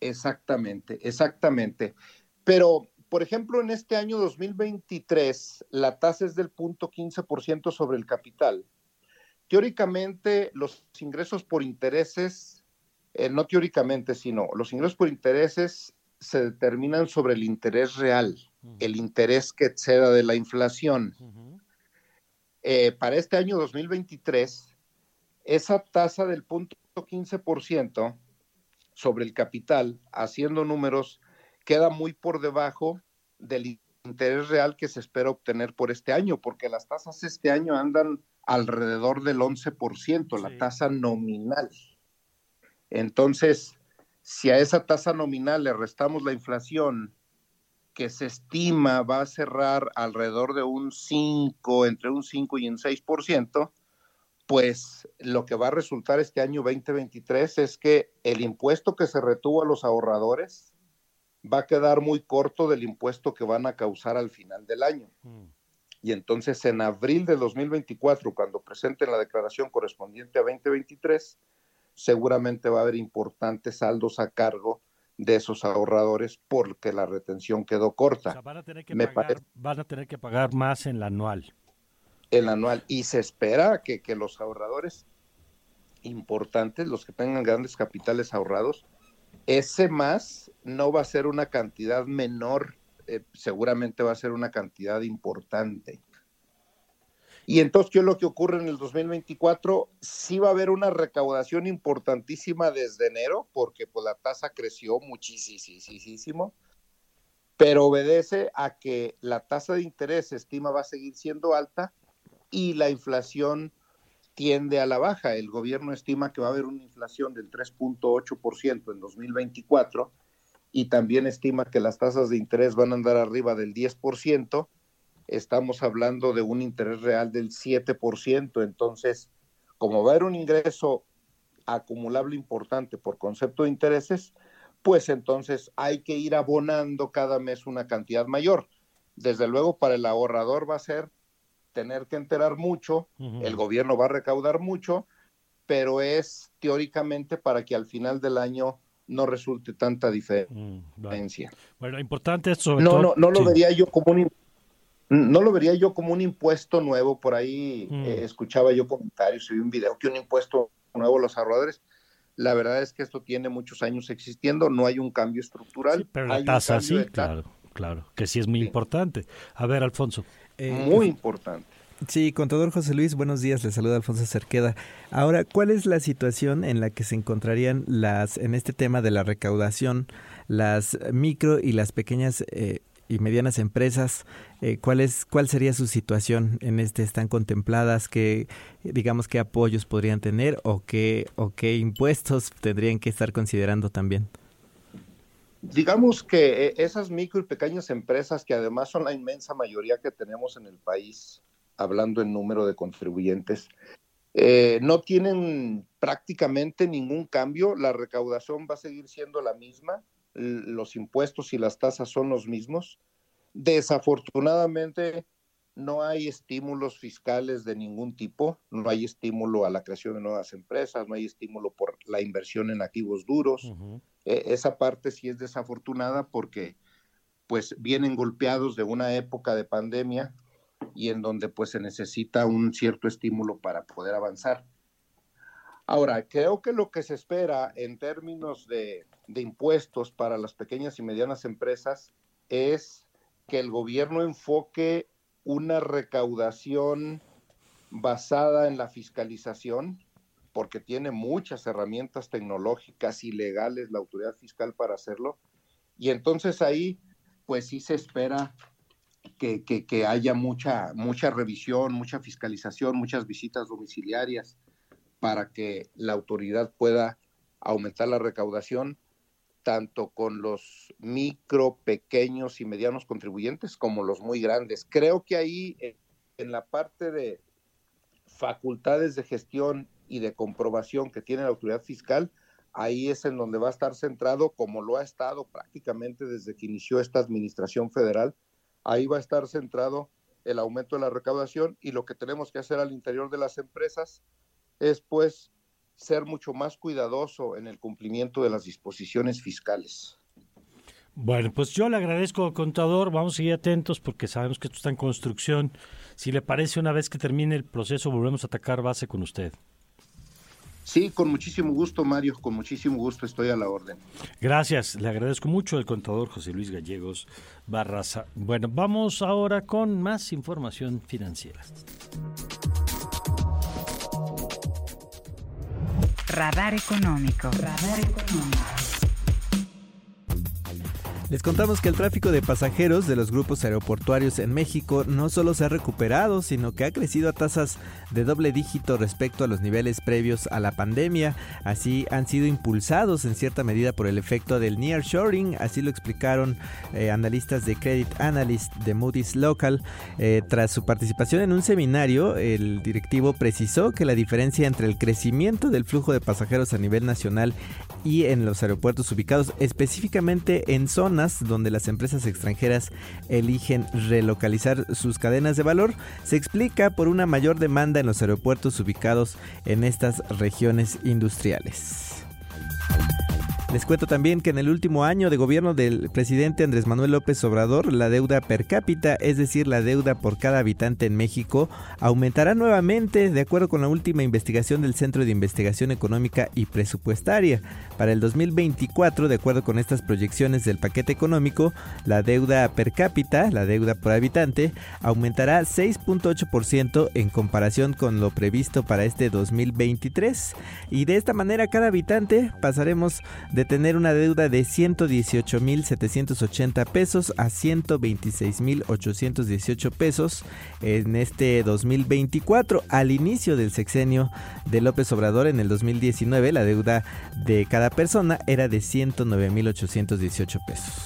Exactamente, exactamente. Pero por ejemplo, en este año 2023, la tasa es del punto 15% sobre el capital. Teóricamente, los ingresos por intereses, eh, no teóricamente, sino los ingresos por intereses se determinan sobre el interés real, uh -huh. el interés que exceda de la inflación. Uh -huh. eh, para este año 2023, esa tasa del punto 15% sobre el capital, haciendo números, queda muy por debajo del interés real que se espera obtener por este año, porque las tasas este año andan alrededor del 11%, sí. la tasa nominal. Entonces, si a esa tasa nominal le restamos la inflación, que se estima va a cerrar alrededor de un 5, entre un 5 y un 6%, pues lo que va a resultar este año 2023 es que el impuesto que se retuvo a los ahorradores va a quedar muy corto del impuesto que van a causar al final del año. Mm. Y entonces en abril de 2024, cuando presenten la declaración correspondiente a 2023, seguramente va a haber importantes saldos a cargo de esos ahorradores porque la retención quedó corta. O sea, van, a tener que pagar, van a tener que pagar más en la anual. El anual. Y se espera que, que los ahorradores importantes, los que tengan grandes capitales ahorrados, ese más no va a ser una cantidad menor, eh, seguramente va a ser una cantidad importante. Y entonces, ¿qué es lo que ocurre en el 2024? Sí va a haber una recaudación importantísima desde enero, porque pues la tasa creció muchísimo. pero obedece a que la tasa de interés se estima va a seguir siendo alta y la inflación tiende a la baja. El gobierno estima que va a haber una inflación del 3.8% en 2024 y también estima que las tasas de interés van a andar arriba del 10%. Estamos hablando de un interés real del 7%. Entonces, como va a haber un ingreso acumulable importante por concepto de intereses, pues entonces hay que ir abonando cada mes una cantidad mayor. Desde luego, para el ahorrador va a ser tener que enterar mucho, el gobierno va a recaudar mucho, pero es teóricamente para que al final del año no resulte tanta diferencia. Bueno, importante es sobre no, todo... No, no lo vería yo como un no lo vería yo como un impuesto nuevo, por ahí eh, escuchaba yo comentarios y vi un video que un impuesto nuevo a los ahorradores. La verdad es que esto tiene muchos años existiendo, no hay un cambio estructural. pero la tasa sí, claro, claro, que sí es muy importante. A ver, Alfonso. Eh, muy importante. Sí, contador José Luis, buenos días, le saluda Alfonso Cerqueda. Ahora, ¿cuál es la situación en la que se encontrarían las, en este tema de la recaudación, las micro y las pequeñas eh, y medianas empresas? Eh, ¿cuál, es, ¿Cuál sería su situación en este? ¿Están contempladas? ¿Qué, digamos, qué apoyos podrían tener o qué, o qué impuestos tendrían que estar considerando también? Digamos que eh, esas micro y pequeñas empresas, que además son la inmensa mayoría que tenemos en el país, hablando en número de contribuyentes, eh, no tienen prácticamente ningún cambio. La recaudación va a seguir siendo la misma. Los impuestos y las tasas son los mismos. Desafortunadamente, no hay estímulos fiscales de ningún tipo, no hay estímulo a la creación de nuevas empresas, no hay estímulo por la inversión en activos duros. E, esa parte sí es desafortunada porque pues vienen golpeados de una época de pandemia y en donde pues se necesita un cierto estímulo para poder avanzar. Ahora, creo que lo que se espera en términos de, de impuestos para las pequeñas y medianas empresas es que el gobierno enfoque una recaudación basada en la fiscalización, porque tiene muchas herramientas tecnológicas y legales la autoridad fiscal para hacerlo. Y entonces ahí, pues sí se espera que, que, haya mucha, mucha revisión, mucha fiscalización, muchas visitas domiciliarias para que la autoridad pueda aumentar la recaudación tanto con los micro, pequeños y medianos contribuyentes como los muy grandes. Creo que ahí en la parte de facultades de gestión y de comprobación que tiene la autoridad fiscal, ahí es en donde va a estar centrado, como lo ha estado prácticamente desde que inició esta administración federal, ahí va a estar centrado el aumento de la recaudación y lo que tenemos que hacer al interior de las empresas es pues ser mucho más cuidadoso en el cumplimiento de las disposiciones fiscales. Bueno, pues yo le agradezco, contador. Vamos a seguir atentos porque sabemos que esto está en construcción. Si le parece, una vez que termine el proceso, volvemos a atacar base con usted. Sí, con muchísimo gusto, Mario, con muchísimo gusto estoy a la orden. Gracias, le agradezco mucho el contador José Luis Gallegos Barraza. Bueno, vamos ahora con más información financiera. Radar económico. Radar económico. Les contamos que el tráfico de pasajeros de los grupos aeroportuarios en México no solo se ha recuperado, sino que ha crecido a tasas de doble dígito respecto a los niveles previos a la pandemia. Así han sido impulsados en cierta medida por el efecto del nearshoring, así lo explicaron eh, analistas de Credit Analyst de Moody's Local. Eh, tras su participación en un seminario, el directivo precisó que la diferencia entre el crecimiento del flujo de pasajeros a nivel nacional y en los aeropuertos ubicados específicamente en zonas donde las empresas extranjeras eligen relocalizar sus cadenas de valor se explica por una mayor demanda en los aeropuertos ubicados en estas regiones industriales. Les cuento también que en el último año de gobierno del presidente Andrés Manuel López Obrador, la deuda per cápita, es decir, la deuda por cada habitante en México, aumentará nuevamente de acuerdo con la última investigación del Centro de Investigación Económica y Presupuestaria. Para el 2024, de acuerdo con estas proyecciones del paquete económico, la deuda per cápita, la deuda por habitante, aumentará 6.8% en comparación con lo previsto para este 2023. Y de esta manera cada habitante pasaremos de tener una deuda de 118.780 pesos a 126.818 pesos en este 2024. Al inicio del sexenio de López Obrador en el 2019, la deuda de cada persona era de 109.818 pesos.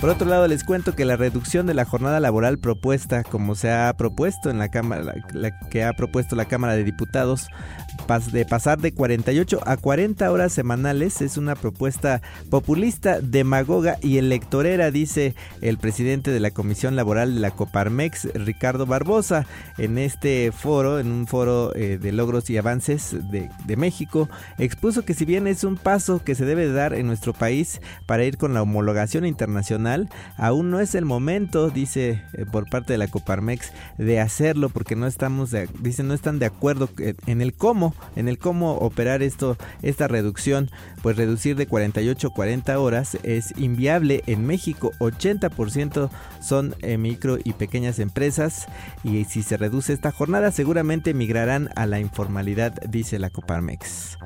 Por otro lado, les cuento que la reducción de la jornada laboral propuesta, como se ha propuesto en la Cámara, la que ha propuesto la Cámara de Diputados, de pasar de 48 a 40 horas semanales es una propuesta populista, demagoga y electorera, dice el presidente de la Comisión Laboral de la Coparmex, Ricardo Barbosa, en este foro, en un foro eh, de logros y avances de, México, expuso que si bien es un paso que se debe dar en nuestro país para ir con la homologación internacional, aún no es el momento, dice eh, por parte de la Coparmex, de hacerlo porque no estamos, de, dice, no están de acuerdo en el cómo en el cómo operar esto, esta reducción, pues reducir de 48 a 40 horas es inviable en México. 80% son eh, micro y pequeñas empresas y si se reduce esta jornada seguramente migrarán a la informalidad, dice la Coparmex.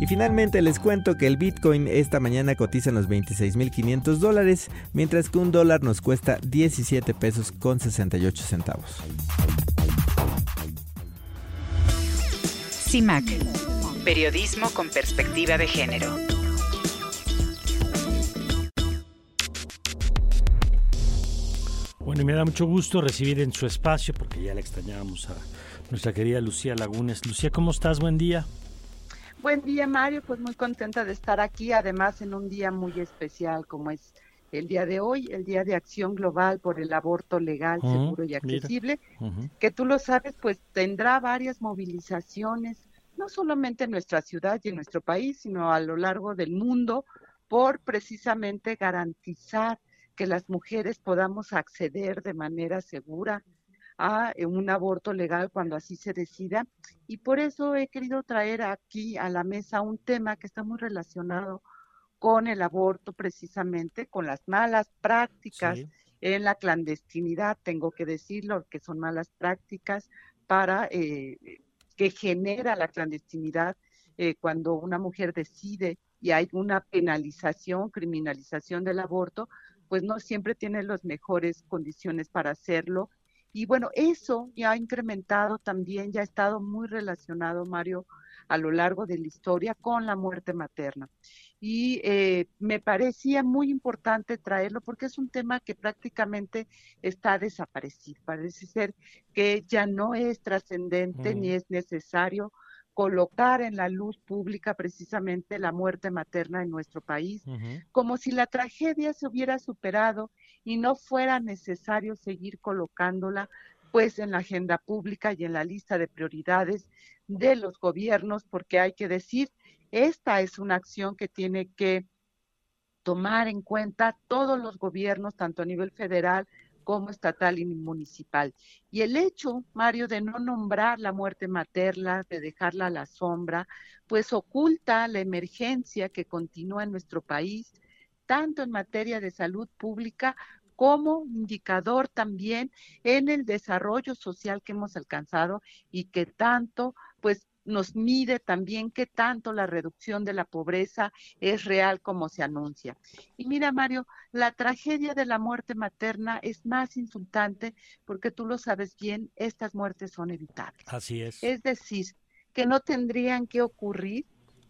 Y finalmente les cuento que el Bitcoin esta mañana cotiza en los 26.500 dólares, mientras que un dólar nos cuesta 17 pesos con 68 centavos. CIMAC, periodismo con perspectiva de género. Bueno, y me da mucho gusto recibir en su espacio, porque ya le extrañábamos a nuestra querida Lucía Lagunes. Lucía, ¿cómo estás? Buen día. Buen día, Mario. Pues muy contenta de estar aquí, además en un día muy especial como es el día de hoy, el Día de Acción Global por el Aborto Legal, Seguro y Accesible, que tú lo sabes, pues tendrá varias movilizaciones, no solamente en nuestra ciudad y en nuestro país, sino a lo largo del mundo, por precisamente garantizar que las mujeres podamos acceder de manera segura a un aborto legal cuando así se decida. Y por eso he querido traer aquí a la mesa un tema que está muy relacionado con el aborto precisamente, con las malas prácticas en la clandestinidad, tengo que decirlo, que son malas prácticas para eh, que genera la clandestinidad eh, cuando una mujer decide y hay una penalización, criminalización del aborto, pues no siempre tiene las mejores condiciones para hacerlo. Y bueno, eso ya ha incrementado también, ya ha estado muy relacionado, Mario, a lo largo de la historia con la muerte materna. Y eh, me parecía muy importante traerlo porque es un tema que prácticamente está desaparecido. Parece ser que ya no es trascendente ni es necesario colocar en la luz pública precisamente la muerte materna en nuestro país, como si la tragedia se hubiera superado y no fuera necesario seguir colocándola pues en la agenda pública y en la lista de prioridades de los gobiernos, porque hay que decir esta es una acción que tiene que tomar en cuenta todos los gobiernos, tanto a nivel federal como estatal y municipal. Y el hecho, Mario, de no nombrar la muerte materna, de dejarla a la sombra, pues oculta la emergencia que continúa en nuestro país, tanto en materia de salud pública como indicador también en el desarrollo social que hemos alcanzado y que tanto pues nos mide también qué tanto la reducción de la pobreza es real como se anuncia. Y mira, Mario, la tragedia de la muerte materna es más insultante porque tú lo sabes bien, estas muertes son evitables. Así es. Es decir, que no tendrían que ocurrir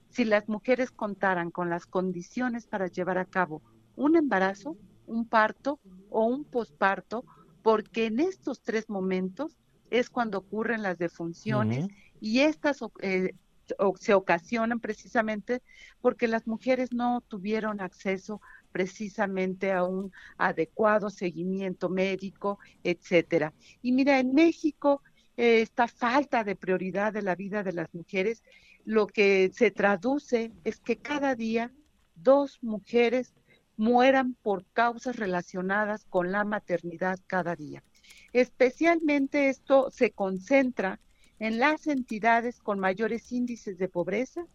si las mujeres contaran con las condiciones para llevar a cabo un embarazo, un parto o un posparto, porque en estos tres momentos es cuando ocurren las defunciones y estas eh, se ocasionan precisamente porque las mujeres no tuvieron acceso precisamente a un adecuado seguimiento médico, etcétera. Y mira, en México eh, esta falta de prioridad de la vida de las mujeres, lo que se traduce es que cada día dos mujeres mueran por causas relacionadas con la maternidad cada día. Especialmente esto se concentra en las entidades con mayores índices de pobreza,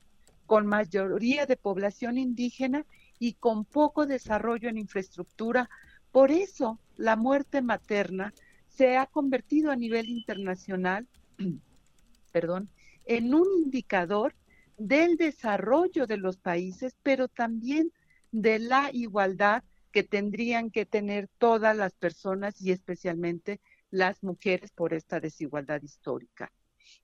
con mayoría de población indígena y con poco desarrollo en infraestructura. Por eso la muerte materna se ha convertido a nivel internacional, perdón, en un indicador del desarrollo de los países, pero también de la igualdad que tendrían que tener todas las personas y especialmente las mujeres por esta desigualdad histórica.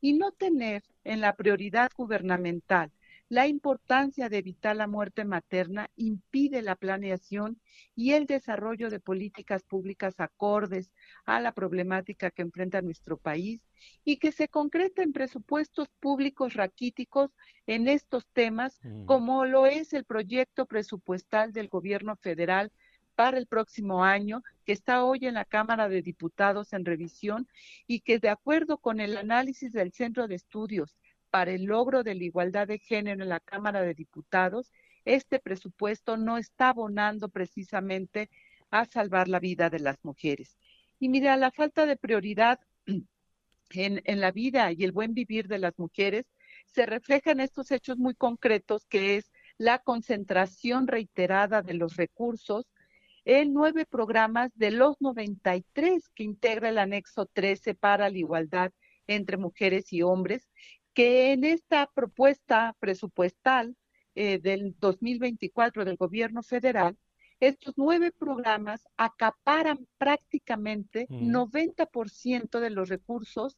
Y no tener en la prioridad gubernamental la importancia de evitar la muerte materna impide la planeación y el desarrollo de políticas públicas acordes a la problemática que enfrenta nuestro país y que se concreta en presupuestos públicos raquíticos en estos temas, mm. como lo es el proyecto presupuestal del gobierno federal para el próximo año, que está hoy en la Cámara de Diputados en revisión y que de acuerdo con el análisis del Centro de Estudios para el logro de la igualdad de género en la Cámara de Diputados, este presupuesto no está abonando precisamente a salvar la vida de las mujeres. Y mira, la falta de prioridad en, en, la vida y el buen vivir de las mujeres se refleja en estos hechos muy concretos, que es la concentración reiterada de los recursos en nueve programas de los 93 que integra el anexo 13 para la igualdad entre mujeres y hombres, que en esta propuesta presupuestal eh, del 2024 del gobierno federal, estos nueve programas acaparan prácticamente 90% de los recursos,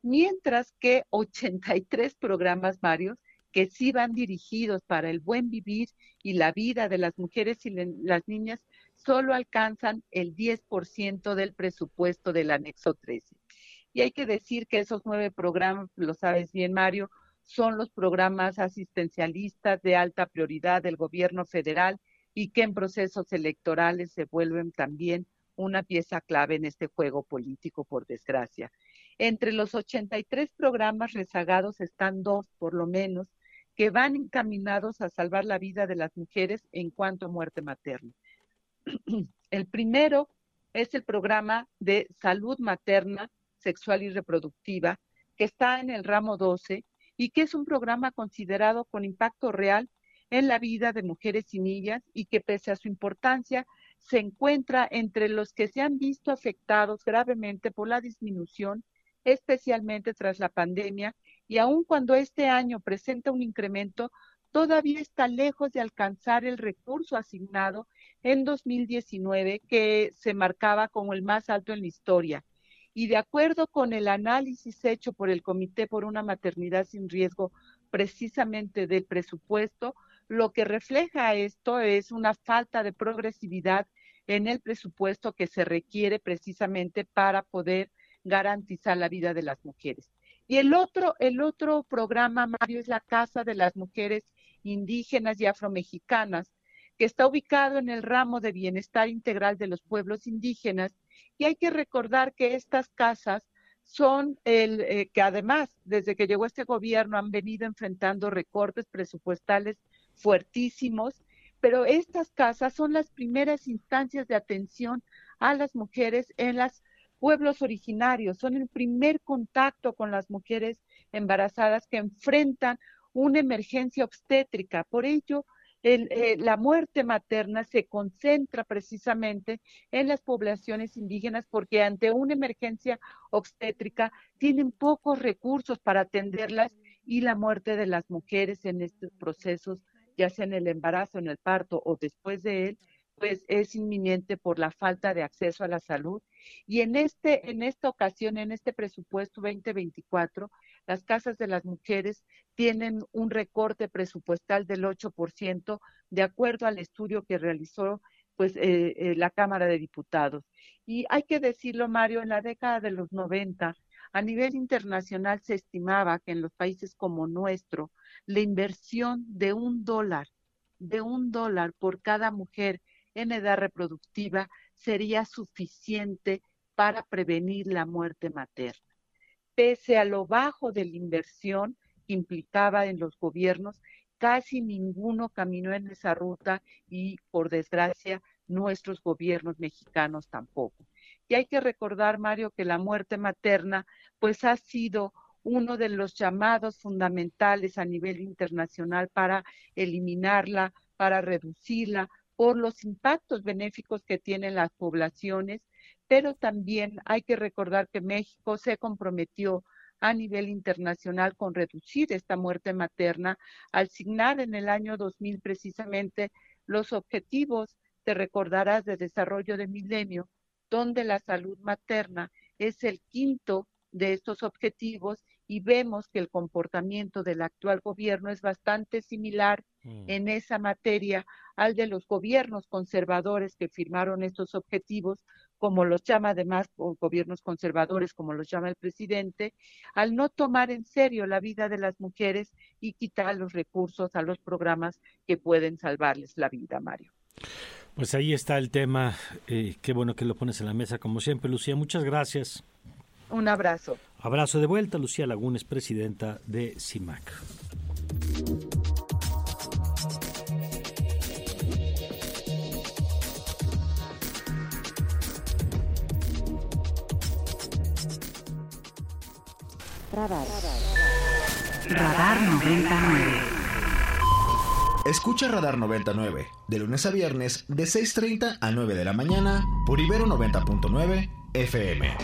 mientras que 83 programas, varios, que sí van dirigidos para el buen vivir y la vida de las mujeres y las niñas, solo alcanzan el 10% del presupuesto del anexo 13. Y hay que decir que esos nueve programas, lo sabes bien, Mario, son los programas asistencialistas de alta prioridad del gobierno federal y que en procesos electorales se vuelven también una pieza clave en este juego político, por desgracia. Entre los 83 programas rezagados están dos, por lo menos, que van encaminados a salvar la vida de las mujeres en cuanto a muerte materna. El primero es el programa de salud materna sexual y reproductiva, que está en el ramo 12 y que es un programa considerado con impacto real en la vida de mujeres y niñas y que pese a su importancia se encuentra entre los que se han visto afectados gravemente por la disminución, especialmente tras la pandemia, y aun cuando este año presenta un incremento, todavía está lejos de alcanzar el recurso asignado en 2019 que se marcaba como el más alto en la historia y de acuerdo con el análisis hecho por el Comité por una Maternidad sin Riesgo, precisamente del presupuesto, lo que refleja esto es una falta de progresividad en el presupuesto que se requiere precisamente para poder garantizar la vida de las mujeres. Y el otro, el otro programa, Mario, es la Casa de las Mujeres Indígenas y Afromexicanas, que está ubicado en el ramo de bienestar integral de los pueblos indígenas y hay que recordar que estas casas son el eh, que además, desde que llegó este gobierno, han venido enfrentando recortes presupuestales fuertísimos, pero estas casas son las primeras instancias de atención a las mujeres en los pueblos originarios, son el primer contacto con las mujeres embarazadas que enfrentan una emergencia obstétrica. Por ello, eh, la muerte materna se concentra precisamente en las poblaciones indígenas porque ante una emergencia obstétrica tienen pocos recursos para atenderlas y la muerte de las mujeres en estos procesos, ya sea en el embarazo, en el parto o después de él, pues es inminente por la falta de acceso a la salud. Y en este, en esta ocasión, en este presupuesto 2024, las casas de las mujeres tienen un recorte presupuestal del 8%, de acuerdo al estudio que realizó pues eh, eh, la Cámara de Diputados. Y hay que decirlo, Mario, en la década de los 90, a nivel internacional se estimaba que en los países como nuestro, la inversión de un dólar, de un dólar por cada mujer en edad reproductiva sería suficiente para prevenir la muerte materna pese a lo bajo de la inversión que implicaba en los gobiernos, casi ninguno caminó en esa ruta y, por desgracia, nuestros gobiernos mexicanos tampoco. Y hay que recordar, Mario, que la muerte materna, pues ha sido uno de los llamados fundamentales a nivel internacional para eliminarla, para reducirla, por los impactos benéficos que tienen las poblaciones pero también hay que recordar que México se comprometió a nivel internacional con reducir esta muerte materna al signar en el año 2000 precisamente los objetivos, te recordarás, de desarrollo de milenio, donde la salud materna es el quinto de estos objetivos y vemos que el comportamiento del actual gobierno es bastante similar mm. en esa materia al de los gobiernos conservadores que firmaron estos objetivos, como los llama además gobiernos conservadores, como los llama el presidente, al no tomar en serio la vida de las mujeres y quitar los recursos a los programas que pueden salvarles la vida, Mario. Pues ahí está el tema. Eh, qué bueno que lo pones en la mesa, como siempre, Lucía. Muchas gracias. Un abrazo. Abrazo de vuelta, Lucía Lagunes, presidenta de CIMAC. Radar. Radar 99. Escucha Radar 99, de lunes a viernes, de 6.30 a 9 de la mañana, por Ibero 90.9 FM.